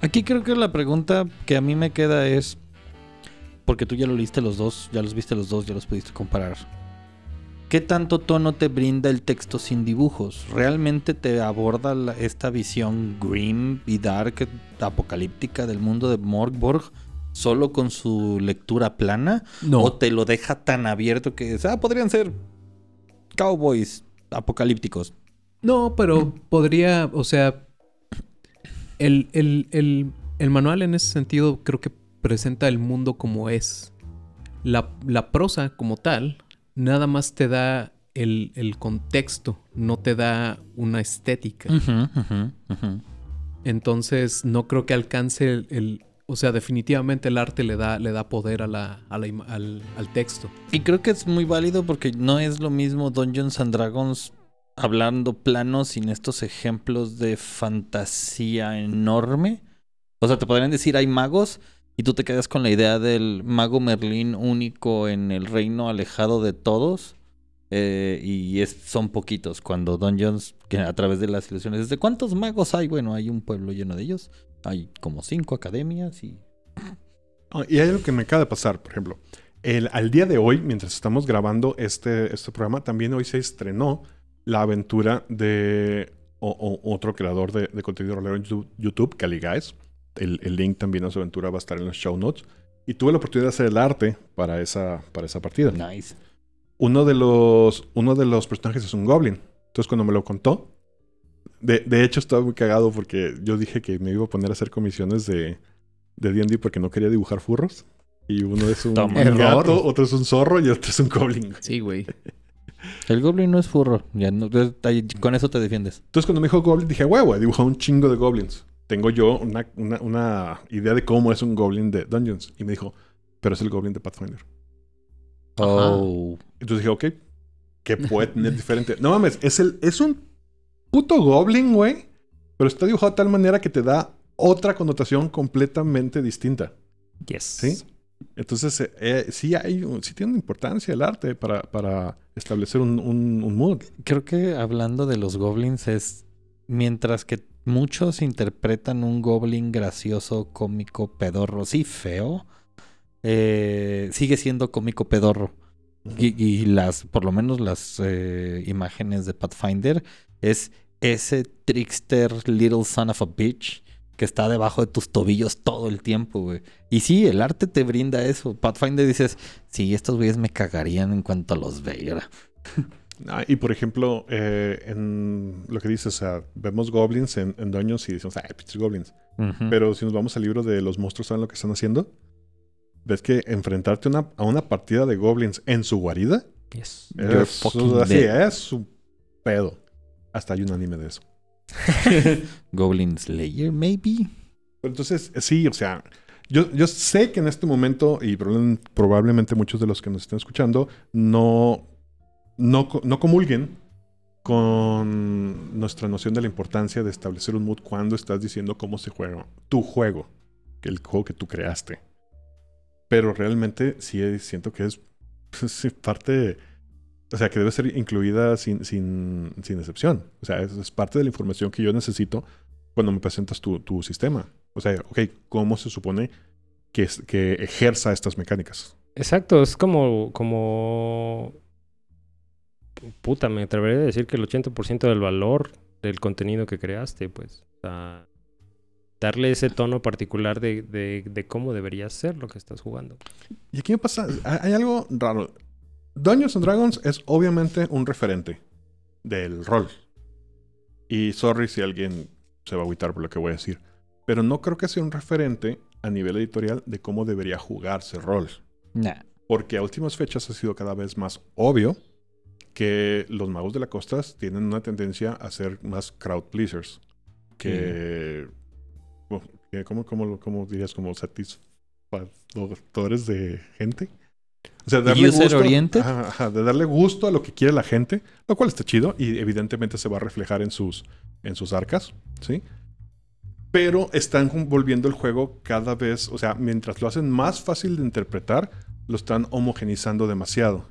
Speaker 4: Aquí creo que la pregunta que a mí me queda es, porque tú ya lo leíste los dos, ya los viste los dos, ya los pudiste comparar. ¿Qué tanto tono te brinda el texto sin dibujos? ¿Realmente te aborda la- esta visión grim y dark, apocalíptica del mundo de Morgborg solo con su lectura plana?
Speaker 3: No,
Speaker 4: ¿O te lo deja tan abierto que ah, podrían ser cowboys apocalípticos?
Speaker 3: no, pero podría, o sea, el, el- el- el manual en ese sentido creo que presenta el mundo como es. La, la prosa como tal nada más te da el, el contexto, no te da una estética. Entonces no creo que alcance el, el- o sea, definitivamente el arte le da, le da poder a la, a la ima- al, al texto.
Speaker 4: Y creo que es muy válido porque no es lo mismo Dungeons and Dragons hablando plano sin estos ejemplos de fantasía enorme. O sea, te podrían decir hay magos y tú te quedas con la idea del mago Merlín único en el reino alejado de todos. eh, y son poquitos. Cuando Dungeons, que a través de las ilusiones, ¿desde cuántos magos hay? Bueno, hay un pueblo lleno de ellos. Hay como cinco academias y...
Speaker 2: Ah, y hay algo que me acaba de pasar, por ejemplo. El, al día de hoy, mientras estamos grabando este, este programa, también hoy se estrenó la aventura de otro creador de, de contenido rolero en YouTube, Caligaes. El, el link también a su aventura va a estar en los show notes. Y tuve la oportunidad de hacer el arte para esa, para esa partida.
Speaker 4: Nice.
Speaker 2: Uno de los, uno de los personajes es un goblin. Entonces, cuando me lo contó, de, de hecho, estaba muy cagado porque yo dije que me iba a poner a hacer comisiones de de D&D porque no quería dibujar furros. Y uno es un
Speaker 4: Toma.
Speaker 3: Error.
Speaker 2: gato, otro es un zorro y otro es un goblin.
Speaker 3: Sí, güey. <laughs>
Speaker 4: El goblin no es furro. Ya no- ahí- con eso te defiendes.
Speaker 2: Entonces, cuando me dijo goblin, dije, huevo, he dibujado un chingo de goblins. Tengo yo una, una, una idea de cómo es un goblin de Dungeons. Y me dijo, pero es el goblin de Pathfinder.
Speaker 4: Oh.
Speaker 2: Entonces dije, ok, ¿qué puede tener <laughs> diferente? No mames, es, el, es un puto goblin, güey. Pero está dibujado de tal manera que te da otra connotación completamente distinta.
Speaker 1: Yes.
Speaker 2: ¿Sí? Entonces, eh, eh, sí, hay, un- sí tiene una importancia el arte para, para establecer un, un, un mood.
Speaker 4: Creo que hablando de los goblins es mientras que muchos interpretan un goblin gracioso, cómico, pedorro, sí, feo, eh, sigue siendo cómico pedorro. Y, y las, por lo menos las eh, imágenes de Pathfinder es ese trickster little son of a bitch que está debajo de tus tobillos todo el tiempo, güey. Y sí, el arte te brinda eso. Pathfinder dices, sí, estos güeyes me cagarían en cuanto los vea. <laughs>
Speaker 2: Ah, y por ejemplo, eh, en lo que dices, o sea, vemos goblins en, en Dungeons y decimos, ay, pinches goblins. Pero si nos vamos al libro de los monstruos, ¿saben lo que están haciendo? ¿Ves que enfrentarte una- a una partida de goblins en su guarida?
Speaker 1: Yes.
Speaker 2: Es, así, es un pedo. Hasta hay un anime de eso. <laughs>
Speaker 4: Goblin Slayer, maybe.
Speaker 2: Pero entonces, sí, o sea, yo, yo sé que en este momento, y probable- probablemente muchos de los que nos estén escuchando, no, no, no comulguen con nuestra noción de la importancia de establecer un mood cuando estás diciendo cómo se juega tu juego, el juego que tú creaste. Pero realmente sí siento que es <laughs> parte, o sea, que debe ser incluida sin, sin, sin excepción. O sea, es, parte de la información que yo necesito cuando me presentas tu, tu sistema. O sea, ok, ¿cómo se supone que, que ejerza estas mecánicas?
Speaker 1: Exacto, es como, como... Puta, me atrevería a decir que el 80% del valor del contenido que creaste, pues, sea, darle ese tono particular de, de, de cómo debería ser lo que estás jugando.
Speaker 2: Y aquí me pasa, hay hay algo raro. Dungeons and Dragons es obviamente un referente del rol. Y sorry si alguien se va a agüitar por lo que voy a decir. Pero no creo que sea un referente a nivel editorial de cómo debería jugarse rol.
Speaker 4: Nah.
Speaker 2: Porque a últimas fechas ha sido cada vez más obvio que los magos de la costa tienen una tendencia a ser más crowd pleasers. Que. bueno, que ¿Cómo, cómo, cómo dirías? Como satisfactores de gente. O sea, darle gusto,
Speaker 4: oriented.
Speaker 2: Ajá, ajá, de darle gusto a lo que quiere la gente, lo cual está chido y evidentemente se va a reflejar en sus, en sus arcas, ¿sí? Pero están volviendo el juego cada vez, o sea, mientras lo hacen más fácil de interpretar, lo están homogenizando demasiado.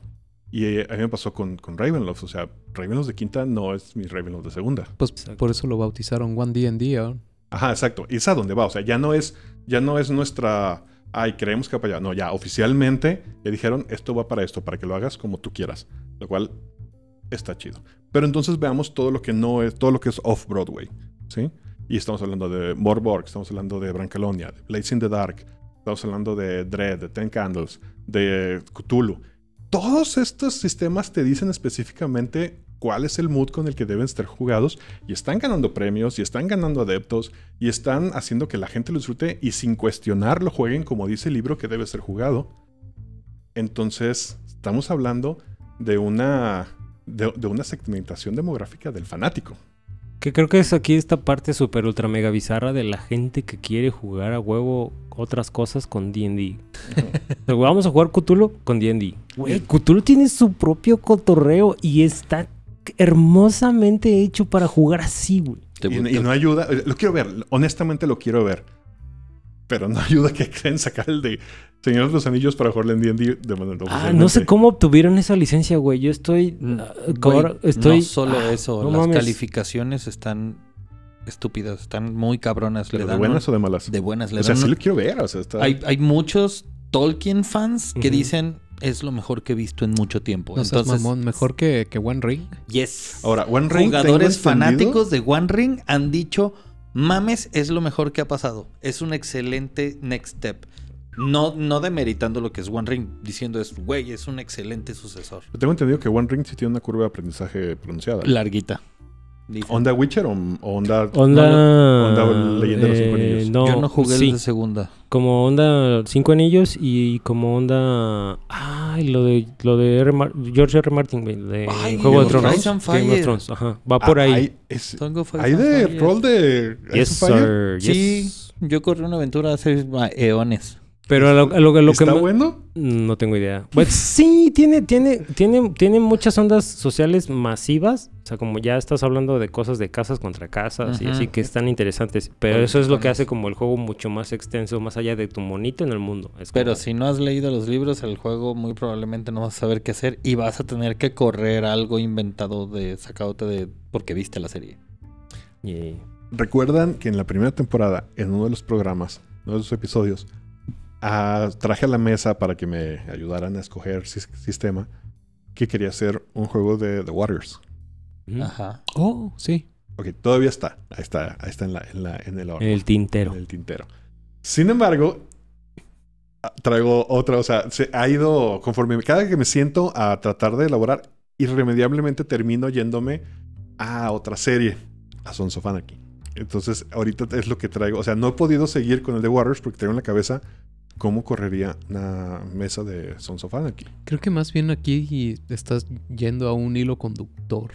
Speaker 2: Y eh, a mí me pasó con, con Ravenloft, o sea, Ravenloft de quinta no es mi Ravenloft de segunda.
Speaker 3: Pues
Speaker 1: Exacto.
Speaker 3: por eso lo bautizaron One D&D. ¿ah?
Speaker 2: Ajá, exacto. Y es a dónde va. O sea, ya no es, ya no es nuestra. Ay, creemos que va para allá. No, ya oficialmente le dijeron esto va para esto, para que lo hagas como tú quieras. Lo cual está chido. Pero entonces veamos todo lo que no es, todo lo que es off Broadway. ¿Sí? Y estamos hablando de Morborg, estamos hablando de Brancalonia, de Blades in the Dark, estamos hablando de Dread, de Ten Candles, de Cthulhu. Todos estos sistemas te dicen específicamente cuál es el mood con el que deben estar jugados y están ganando premios y están ganando adeptos y están haciendo que la gente lo disfrute y sin cuestionar lo jueguen como dice el libro que debe ser jugado. Entonces, estamos hablando de una de, de una segmentación demográfica del fanático.
Speaker 1: Que creo que es aquí esta parte súper ultra mega bizarra de la gente que quiere jugar a huevo otras cosas con D&D. <laughs> Vamos a jugar Cthulhu con D&D. Güey, Cthulhu tiene su propio cotorreo y está hermosamente hecho para jugar así, güey.
Speaker 2: Y, y no ayuda. eh, Lo quiero ver, honestamente lo quiero ver. pero no <laughs> ayuda que quieren sacar el de Señor de los Anillos para jugarle en D&D de manera
Speaker 1: Ah, no sé cómo obtuvieron esa licencia, güey. Yo estoy.
Speaker 4: Mm, güey,
Speaker 1: estoy.
Speaker 4: No solo
Speaker 1: ah,
Speaker 4: eso,
Speaker 1: no
Speaker 4: las
Speaker 1: mames.
Speaker 4: calificaciones están estúpidas, están muy cabronas.
Speaker 2: ¿Pero
Speaker 4: le
Speaker 2: de buenas
Speaker 4: un-
Speaker 2: o de malas?
Speaker 4: de buenas. Le
Speaker 2: o sea,
Speaker 4: dan
Speaker 2: sí
Speaker 4: un-
Speaker 2: lo quiero ver. O sea, está...
Speaker 4: hay, hay muchos Tolkien fans que dicen es lo mejor que he visto en mucho tiempo.
Speaker 3: No seas
Speaker 4: Entonces,
Speaker 3: mamón, mejor que, que One Ring.
Speaker 4: yes.
Speaker 2: Ahora, One Ring
Speaker 4: Jugadores fanáticos de One Ring han dicho, mames, es lo mejor que ha pasado. Es un excelente next step. No, no demeritando lo que es One Ring, diciendo es, güey, es un excelente sucesor.
Speaker 2: Tengo entendido que One Ring sí tiene una curva de aprendizaje pronunciada.
Speaker 4: Larguita. Dicen.
Speaker 2: ¿Onda Witcher o, o Onda...
Speaker 1: Onda.
Speaker 2: Onda Leyenda de los Cinco
Speaker 1: eh,
Speaker 2: Anillos.
Speaker 1: No,
Speaker 4: Yo no jugué
Speaker 1: sí,
Speaker 4: el de segunda.
Speaker 1: Como onda Cinco Anillos y como onda. Ay, lo de, lo de R. Mar- George R. Martin. De
Speaker 4: Ay,
Speaker 1: Juego de Tronos. Game of. Thrones, Ajá. Va por
Speaker 2: Ah,
Speaker 1: ahí.
Speaker 2: Hay, es- de rol de...
Speaker 1: Yes,
Speaker 2: Ice and Fire?
Speaker 1: sir.
Speaker 4: Sí, yo corrí una aventura hace eones.
Speaker 1: Pero a lo, a lo- a lo que
Speaker 2: ¿Está bueno?
Speaker 1: No tengo idea. Pues sí, tiene, tiene, tiene, tiene muchas ondas sociales masivas. O sea, como ya estás hablando de cosas de casas contra casas y así que están interesantes. Pero eso es lo que hace como el juego mucho más extenso, más allá de tu monito en el mundo. Es
Speaker 4: Pero si no has leído los libros, el juego muy probablemente no vas a saber qué hacer y vas a tener que correr algo inventado de sacadote de porque viste la serie.
Speaker 1: Y-
Speaker 2: ¿Recuerdan que en la primera temporada, en uno de los programas, uno de los episodios, traje a la mesa para que me ayudaran a escoger sis- sistema que quería hacer un juego de The Warriors?
Speaker 4: Ajá.
Speaker 3: Oh, sí.
Speaker 2: Ok, todavía está. Ahí está, ahí está en, la, en, la- en el horno,
Speaker 1: El tintero.
Speaker 2: en el tintero. Sin embargo, ah, traigo otra, o sea, se ha ido conforme cada que me siento a tratar de elaborar, irremediablemente termino yéndome a otra serie, a Sons of Anarchy. Entonces, ahorita es lo que traigo. O sea, no he podido seguir con el de Warriors porque traigo en la cabeza cómo correría una mesa de Sons of Anarchy.
Speaker 3: Creo que más bien aquí estás yendo a un hilo conductor.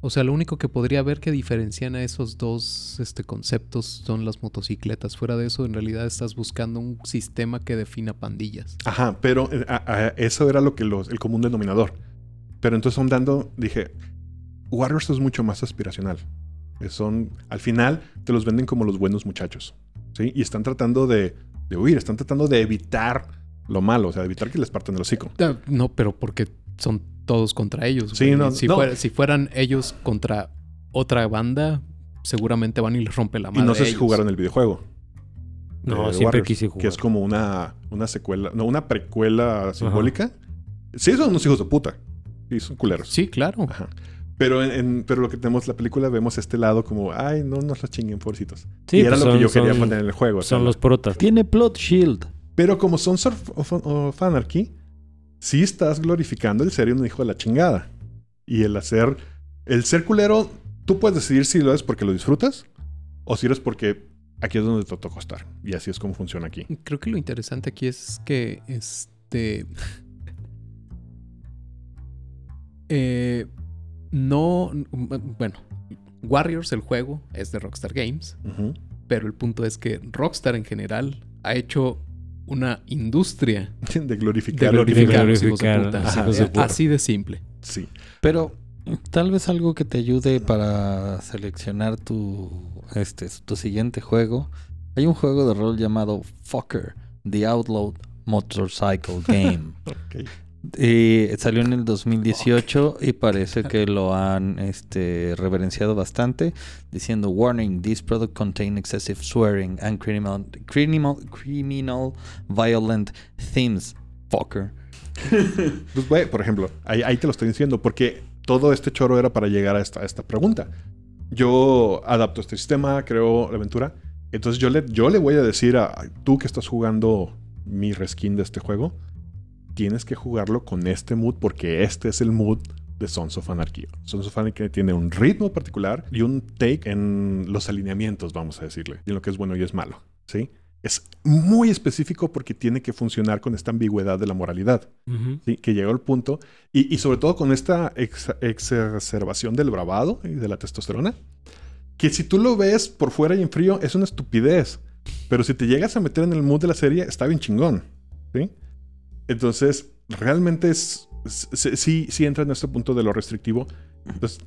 Speaker 3: O sea, lo único que podría haber que diferencian a esos dos este, conceptos son las motocicletas. Fuera de eso, en realidad estás buscando un sistema que defina pandillas.
Speaker 2: Ajá, pero eh, a- a- eso era lo que los, el común denominador. Pero entonces andando, dije, Warriors es mucho más aspiracional. Eh, Son, al final, te los venden como los buenos muchachos. ¿sí? Y están tratando de, de huir, están tratando de evitar lo malo, o sea, de evitar que les partan el hocico.
Speaker 3: Ah, No, pero porque son todos contra ellos.
Speaker 2: Sí, no,
Speaker 3: si,
Speaker 2: no.
Speaker 3: fuera- si fueran ellos contra otra banda, seguramente van y les rompe la
Speaker 2: Y
Speaker 3: madre.
Speaker 2: no sé
Speaker 3: a
Speaker 2: si
Speaker 3: ellos.
Speaker 2: jugaron el videojuego.
Speaker 1: No,
Speaker 2: de
Speaker 1: siempre
Speaker 2: Warriors,
Speaker 1: quise jugar.
Speaker 2: Que es como una, una secuela, no, una precuela simbólica. Sí, son unos hijos de puta. Sí, son culeros.
Speaker 3: Sí, claro.
Speaker 2: Ajá. Pero, en, en- pero lo que tenemos en la película, vemos este lado como, ay, no nos los chinguen, pobrecitos.
Speaker 1: Sí,
Speaker 2: y era
Speaker 1: pues
Speaker 2: lo que yo quería
Speaker 1: son-
Speaker 2: poner en el juego. o sea,
Speaker 1: Son los protas.
Speaker 4: Tiene plot shield.
Speaker 2: Pero como son of, of Anarchy, sí estás glorificando el ser un hijo de la chingada. Y el hacer. El ser culero, tú puedes decidir si lo es porque lo disfrutas o si eres porque aquí es donde te tocó estar. Y así es como funciona aquí.
Speaker 3: Creo que lo interesante aquí es que este. <laughs> eh, no. Bueno, Warriors, el juego, es de Rockstar Games. Pero el punto es que Rockstar en general ha hecho una industria
Speaker 2: De
Speaker 3: de
Speaker 2: glorificar. el-
Speaker 3: glorificar a los hijos de puta. Ajá, eh. Así de simple.
Speaker 2: Sí.
Speaker 4: Pero tal vez algo que te ayude para seleccionar tu, este, tu siguiente juego. Hay un juego de rol llamado Fucker, The Outlawed Motorcycle Game. <laughs>
Speaker 2: Ok.
Speaker 4: Y salió en el 2018 y parece que lo han este, reverenciado bastante, diciendo warning, this product contain excessive swearing and criminal, criminal, criminal violent themes. Fucker. <laughs>
Speaker 2: Pues, güey, por ejemplo, ahí, ahí te lo estoy diciendo, porque todo este choro era para llegar a esta, a esta pregunta. Yo adapto este sistema, creo la aventura. Entonces yo le, yo le voy a decir a a tú que estás jugando mi reskin de este juego, tienes que jugarlo con este mood porque este es el mood de Sons of Anarchy. Sons of Anarchy tiene un ritmo particular y un take en los alineamientos, vamos a decirle, y en lo que es bueno y es malo, ¿sí? Es muy específico porque tiene que funcionar con esta ambigüedad de la moralidad.
Speaker 1: Ujú.
Speaker 2: ¿sí? que llegó al punto, y, y sobre todo con esta ex- exacerbación del bravado y de la testosterona, que si tú lo ves por fuera y en frío es una estupidez, pero si te llegas a meter en el mood de la serie está bien chingón, ¿sí? Entonces, realmente es, sí, sí, sí entra en este punto de lo restrictivo, entonces,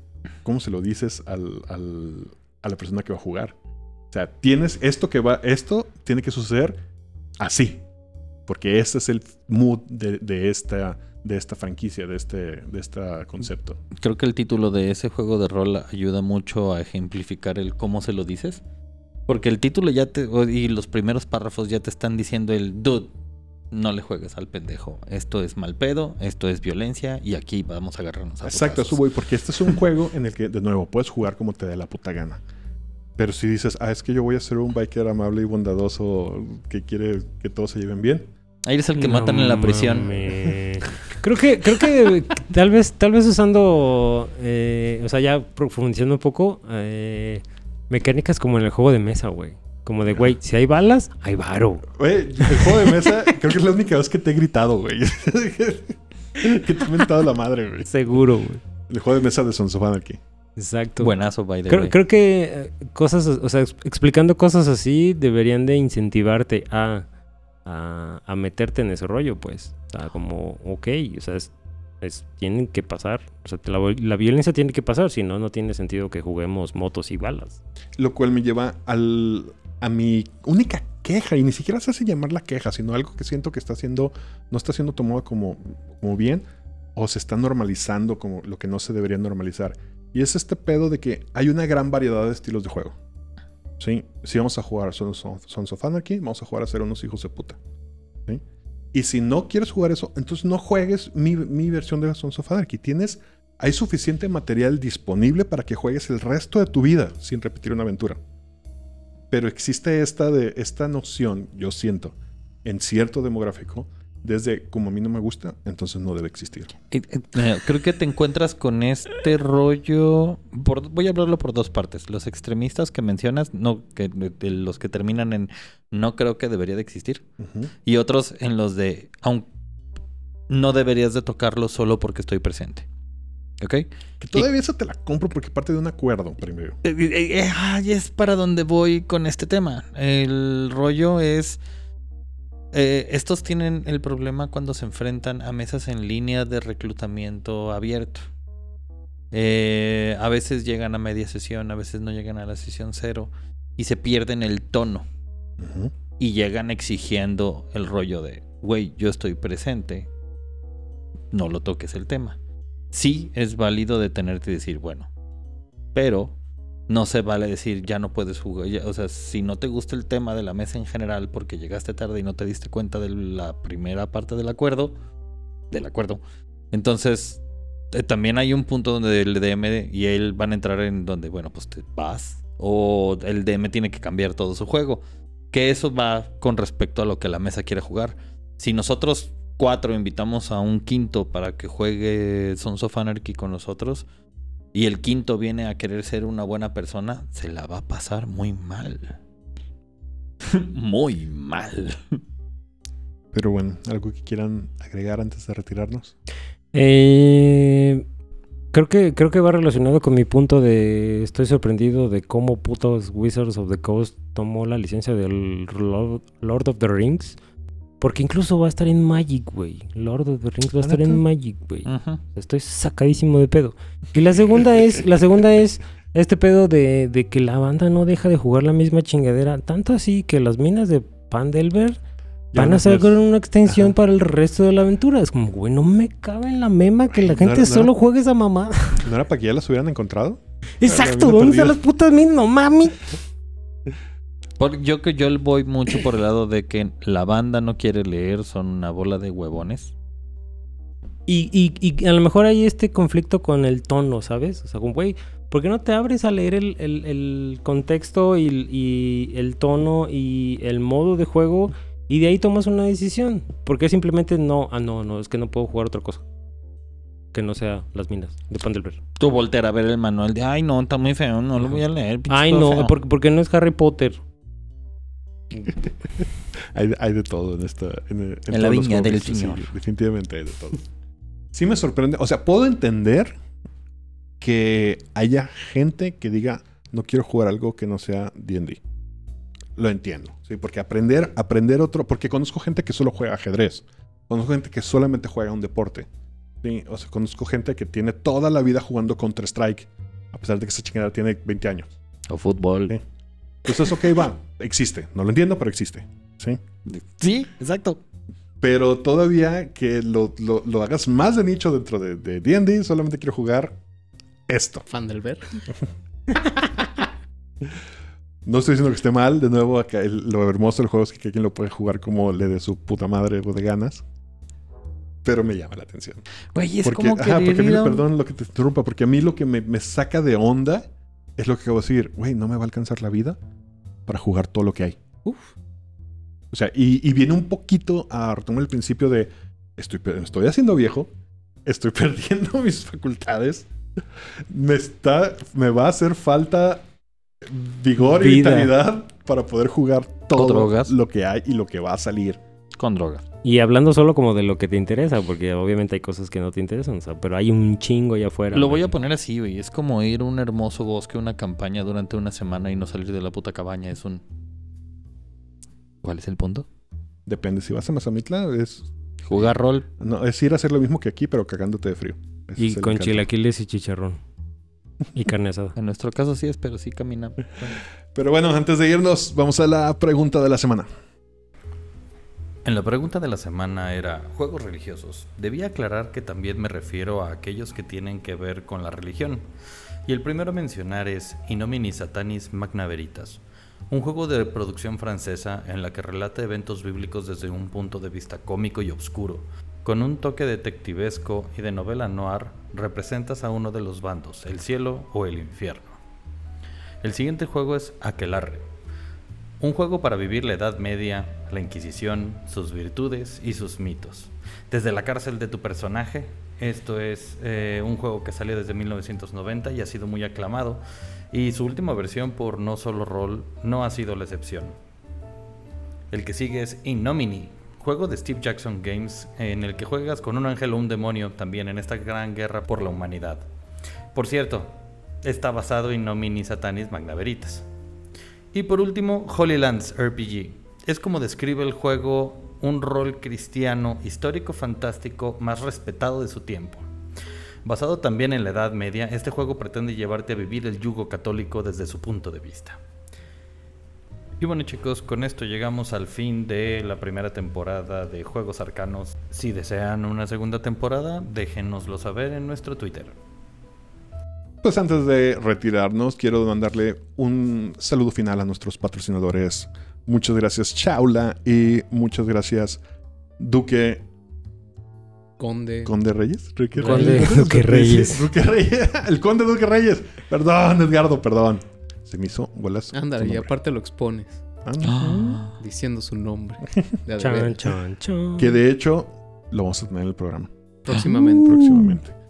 Speaker 2: ¿cómo se lo dices al, al- a la persona que va a jugar? O sea, tienes esto que va, esto tiene que suceder así. Porque este es el mood de, de esta, de esta franquicia, de este, de este concepto.
Speaker 4: Creo que el título de ese juego de rol ayuda mucho a ejemplificar el cómo se lo dices. Porque el título ya te. Y los primeros párrafos ya te están diciendo el dude. No le juegues al pendejo. Esto es mal pedo, esto es violencia y aquí vamos a agarrarnos a
Speaker 2: Exacto, eso
Speaker 4: putazos".
Speaker 2: voy, porque este es un juego en el que, de nuevo, puedes jugar como te dé la puta gana. Pero si dices, ah, es que yo voy a ser un biker amable y bondadoso que quiere que todos se lleven bien.
Speaker 4: Ahí eres el que
Speaker 1: No
Speaker 4: matan en la prisión. <laughs>
Speaker 1: Creo que, creo que tal vez, tal vez usando, eh, o sea, ya profundizando un poco, eh, mecánicas como en el juego de mesa, güey. Como de, güey, si hay balas, hay varo.
Speaker 2: Oye, el juego de mesa, creo que es la única vez que te he gritado, güey. <laughs> que te he mentado la madre, güey.
Speaker 1: Seguro, güey.
Speaker 2: El juego de mesa de Sons of Anarchy.
Speaker 1: Exacto.
Speaker 4: Buenazo, by the
Speaker 1: Creo,
Speaker 4: way.
Speaker 1: creo que eh, cosas, o sea, ex- explicando cosas así deberían de incentivarte a, a, a meterte en ese rollo, pues. O sea, como, ok, o sea, es, es- tienen que pasar. O sea, la, la violencia tiene que pasar, si no, no tiene sentido que juguemos motos y balas.
Speaker 2: Lo cual me lleva al, a mi única queja, y ni siquiera se hace llamar la queja, sino algo que siento que está haciendo, no está siendo tomado como, como bien, o se está normalizando como lo que no se debería normalizar. Y es este pedo de que hay una gran variedad de estilos de juego. ¿Sí? Si vamos a jugar Sons Sons of Anarchy, vamos a jugar a ser unos hijos de puta. ¿Sí? Y si no quieres jugar eso, entonces no juegues mi, mi versión de Sons of Anarchy. Tienes, hay suficiente material disponible para que juegues el resto de tu vida sin repetir una aventura. Pero existe esta, de, esta noción, yo siento, en cierto demográfico, desde como a mí no me gusta, entonces no debe existir.
Speaker 4: Eh, eh, eh, Creo que te encuentras con este rollo. por- voy a hablarlo por dos partes. Los extremistas que mencionas, no, que de- los que terminan en no creo que debería de existir. Y otros en los de aun no deberías de tocarlo solo porque estoy presente. ¿Ok?
Speaker 2: Que todavía eso te la compro porque parte de un acuerdo primero.
Speaker 4: Eh, eh, eh, ay, es para donde voy con este tema. El rollo es. eh, estos tienen el problema cuando se enfrentan a mesas en línea de reclutamiento abierto. Eh, a veces llegan a media sesión, a veces no llegan a la sesión cero y se pierden el tono y llegan exigiendo el rollo de, güey, yo estoy presente, no lo toques el tema. Sí es válido detenerte y decir, bueno, pero no se vale decir, ya no puedes jugar. o sea, si no te gusta el tema de la mesa en general porque llegaste tarde y no te diste cuenta de la primera parte del acuerdo, del acuerdo, entonces eh, también hay un punto donde el DM y él van a entrar en donde, bueno, pues te vas o el DM tiene que cambiar todo su juego. Que eso va con respecto a lo que la mesa quiere jugar. Si nosotros cuatro invitamos a un quinto para que juegue Sons of Anarchy con nosotros y el quinto viene a querer ser una buena persona, se la va a pasar muy mal. <laughs> muy mal.
Speaker 2: Pero bueno, algo que quieran agregar antes de retirarnos.
Speaker 1: Eh, creo que creo que va relacionado con mi punto de estoy sorprendido de cómo putos Wizards of the Coast tomó la licencia del Lord, Lord of the Rings. Porque incluso va a estar en Magic, güey. Lord of the Rings va a
Speaker 2: ¿Ah,
Speaker 1: estar en? Magic, güey.
Speaker 4: Ujú.
Speaker 1: Estoy sacadísimo de pedo. Y la segunda es, la segunda es este pedo de, de que la banda no deja de jugar la misma chingadera. Tanto así que las minas de Pandelver van
Speaker 2: no
Speaker 1: a sacar una extensión
Speaker 2: Ajá.
Speaker 1: para el resto de la aventura. Es como, güey, no me cabe en la mema que la
Speaker 2: No
Speaker 1: gente
Speaker 2: no
Speaker 1: solo
Speaker 2: era-
Speaker 1: juegue esa mamá.
Speaker 2: ¿No era para que ya las hubieran encontrado? <laughs>
Speaker 1: Exacto, ¿dónde están las putas minas? No mami.
Speaker 4: Por- yo que yo voy mucho por el lado de que la banda no quiere leer, son una bola de huevones.
Speaker 1: Y, y, y a lo mejor hay este conflicto con el tono, ¿sabes? O sea, como, güey, ¿por qué no te abres a leer el, el- el contexto y, y el tono y el modo de juego y de ahí tomas una decisión? Porque simplemente no, ah, no, no, es que no puedo jugar otra cosa. Que no sea las minas de Pandelver.
Speaker 4: Tú voltear a ver el manual de, ay no, está muy feo, no lo voy a leer.
Speaker 1: Ay, no,
Speaker 4: feo".
Speaker 1: porque, porque no es Harry Potter. <laughs>
Speaker 2: Hay, de- hay de todo en esta. En, en
Speaker 4: En la viña del
Speaker 2: sí,
Speaker 4: Señor.
Speaker 2: definitivamente hay de todo. Sí me sorprende. O sea, puedo entender que haya gente que diga no quiero jugar algo que no sea D&D. Lo entiendo, sí, porque aprender, aprender otro, porque conozco gente que solo juega ajedrez, conozco gente que solamente juega un deporte, sí, o sea, conozco gente que tiene toda la vida jugando Counter Strike, a pesar de que esa chingadera tiene 20 años.
Speaker 4: O fútbol.
Speaker 2: Sí. Entonces, ok, va, existe. No lo entiendo, pero existe. ¿Sí?
Speaker 4: Sí, exacto.
Speaker 2: Pero todavía que lo, lo- lo hagas más de nicho dentro de de D&D, solamente quiero jugar esto.
Speaker 3: Fan del ver.
Speaker 2: No estoy diciendo que esté mal. De nuevo, acá el- lo hermoso del juego es que quien lo puede jugar como le dé su puta madre o de ganas. Pero me llama la atención.
Speaker 4: Güey, es
Speaker 2: porque,
Speaker 4: como
Speaker 2: ajá,
Speaker 4: querer
Speaker 2: porque a mí, perdón lo que te interrumpa, porque a mí lo que me, me saca de onda es lo que acabo de decir. Güey, no me va a alcanzar la vida para jugar todo lo que hay.
Speaker 3: Uf.
Speaker 2: O sea, y, y viene un poquito a retomar el principio de estoy, estoy haciendo viejo, estoy <laughs> perdiendo mis facultades, me está, me va a hacer falta vigor y vitalidad para poder jugar todo lo que hay y lo que va a salir.
Speaker 4: Con droga.
Speaker 1: Y hablando solo como de lo que te interesa, porque obviamente hay cosas que no te interesan, o sea, pero hay un chingo allá afuera.
Speaker 4: Lo voy a poner así, güey. Es como ir a un hermoso bosque, una campaña durante una semana y no salir de la puta cabaña. Es un... ¿Cuál es el punto?
Speaker 2: Depende, si vas a Mazamitla, es,
Speaker 4: Jugar rol.
Speaker 2: no, es ir a hacer lo mismo que aquí, pero cagándote de frío. Ese
Speaker 1: Y con chilaquiles y chicharrón. Y carne asada. <laughs>
Speaker 4: En nuestro caso sí es, pero sí caminamos.
Speaker 2: Pero bueno, antes de irnos, vamos a la pregunta de la semana.
Speaker 4: En la pregunta de la semana era juegos religiosos. Debía aclarar que también me refiero a aquellos que tienen que ver con la religión. Y el primero a mencionar es Inomini Satanis Magna Veritas, un juego de producción francesa en la que relata eventos bíblicos desde un punto de vista cómico y oscuro. Con un toque detectivesco y de novela noir, representas a uno de los bandos, el cielo o el infierno. El siguiente juego es Aquelarre, un juego para vivir la Edad Media, la Inquisición, sus virtudes y sus mitos. Desde la cárcel de tu personaje, esto es eh, un juego que salió desde 1990 y ha sido muy aclamado, y su última versión por No Solo Roll no ha sido la excepción. El que sigue es Innomini, juego de Steve Jackson Games en el que juegas con un ángel o un demonio también en esta gran guerra por la humanidad. Por cierto, está basado en Nomini Satanis Magna Veritas. Y por último, Holy Lands RPG. Es como describe el juego un rol cristiano histórico fantástico más respetado de su tiempo. Basado también en la Edad Media, este juego pretende llevarte a vivir el yugo católico desde su punto de vista. Y bueno chicos, con esto llegamos al fin de la primera temporada de Juegos Arcanos. Si desean una segunda temporada, déjenoslo saber en nuestro Twitter.
Speaker 2: Pues antes de retirarnos, quiero mandarle un saludo final a nuestros patrocinadores. Muchas gracias, Chaula, y muchas gracias, Duque
Speaker 3: Conde.
Speaker 2: Conde Reyes. Duque
Speaker 1: Conde
Speaker 2: Reyes.
Speaker 1: Duque <laughs> Reyes.
Speaker 2: Duque Reyes. <laughs> El Conde Duque Reyes. Perdón, Edgardo, perdón. Se me hizo bolas.
Speaker 3: Ándale, y aparte lo expones.
Speaker 2: Anda.
Speaker 3: Diciendo su nombre. <laughs> Veras.
Speaker 1: chan, chan.
Speaker 2: Que de hecho lo vamos a tener en el programa
Speaker 3: Próximamente.
Speaker 2: próximamente.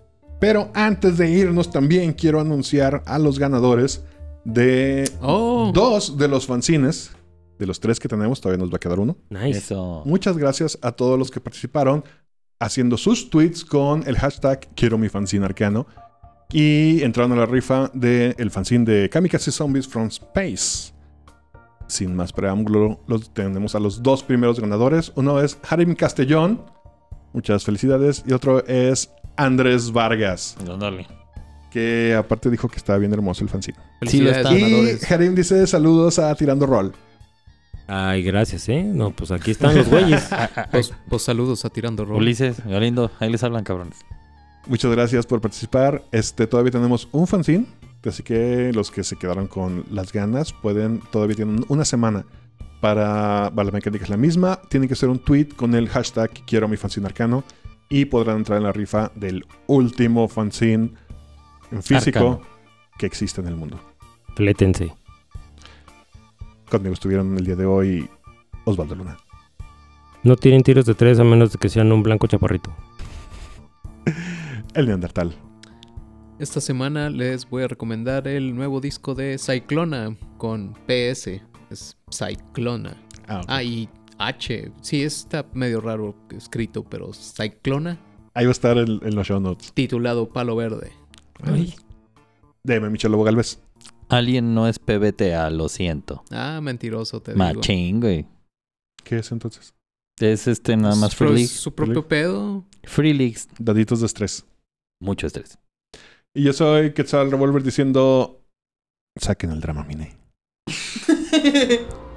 Speaker 2: Pero antes de irnos, también quiero anunciar a los ganadores de
Speaker 3: Oh,
Speaker 2: dos de los fanzines. De los tres que tenemos, todavía nos va a quedar uno.
Speaker 1: Nice.
Speaker 4: Eso.
Speaker 2: Muchas gracias a todos los que participaron haciendo sus tweets con el hashtag Quiero mi fanzine arcano. Y entraron a la rifa del fanzine de Kamikaze Zombies from Space. Sin más preámbulo, los tenemos a los dos primeros ganadores. Uno es Harim Castellón. Muchas felicidades. Y otro es Andrés Vargas.
Speaker 4: Ándale.
Speaker 2: Que aparte dijo que estaba bien hermoso el fanzine.
Speaker 4: Sí lo está.
Speaker 2: Y. Harim dice saludos a Tirando Roll.
Speaker 1: Ay, gracias, ¿eh? No, pues aquí están los güeyes. <laughs>
Speaker 3: Pues, pues saludos a Tirando Rol.
Speaker 4: Ulises, Galindo, ahí les hablan cabrones.
Speaker 2: Muchas gracias por participar. Este, todavía tenemos un fanzine. Así que los que se quedaron con las ganas pueden, todavía tienen una semana para, para la mecánica es la misma. Tienen que hacer un tweet con el hashtag quiero mi fanzine arcano y podrán entrar en la rifa del último fanzine en físico
Speaker 4: Arcano.
Speaker 2: que existe en el mundo.
Speaker 1: Flétense.
Speaker 2: Conmigo estuvieron el día de hoy Osvaldo Luna.
Speaker 1: No tienen tiros de tres a menos de que sean un blanco chaparrito. <laughs>
Speaker 2: El Neandertal.
Speaker 3: Esta semana les voy a recomendar el nuevo disco de Cyclona con PS. Es Cyclona.
Speaker 2: Ah, ok.
Speaker 3: Ah, y H. Sí, está medio raro escrito, pero Cyclona,
Speaker 2: Ahí va a estar en, en los show notes.
Speaker 3: titulado Palo Verde.
Speaker 1: Ay.
Speaker 2: Deme Michel Lobo Galvez.
Speaker 4: Alguien no es PBTA, lo siento.
Speaker 3: Ah, mentiroso, te digo.
Speaker 4: Machín, güey.
Speaker 2: ¿Qué es entonces?
Speaker 4: Es este nada más Free.
Speaker 3: Su propio pedo.
Speaker 4: Free Leagues.
Speaker 2: Daditos de estrés.
Speaker 4: Mucho estrés.
Speaker 2: Y yo soy Quetzal Revolver diciendo: saquen el drama, mine. <laughs>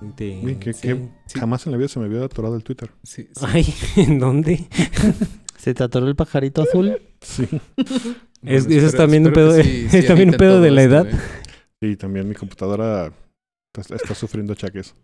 Speaker 2: Uy, ¿qué-
Speaker 1: Sí.
Speaker 2: qué- Jamás en la vida se me había atorado el Twitter.
Speaker 3: Sí, sí.
Speaker 1: Ay, <laughs> ¿en dónde? <laughs>
Speaker 4: ¿Se te atoró el pajarito azul?
Speaker 2: Sí. <laughs>
Speaker 1: Es-
Speaker 3: Bueno,
Speaker 1: eso es también un pedo
Speaker 3: que
Speaker 1: de-
Speaker 3: sí-
Speaker 1: es
Speaker 3: sí
Speaker 1: también un pedo de la edad.
Speaker 3: güey.
Speaker 2: Y también mi computadora está, está sufriendo achaques.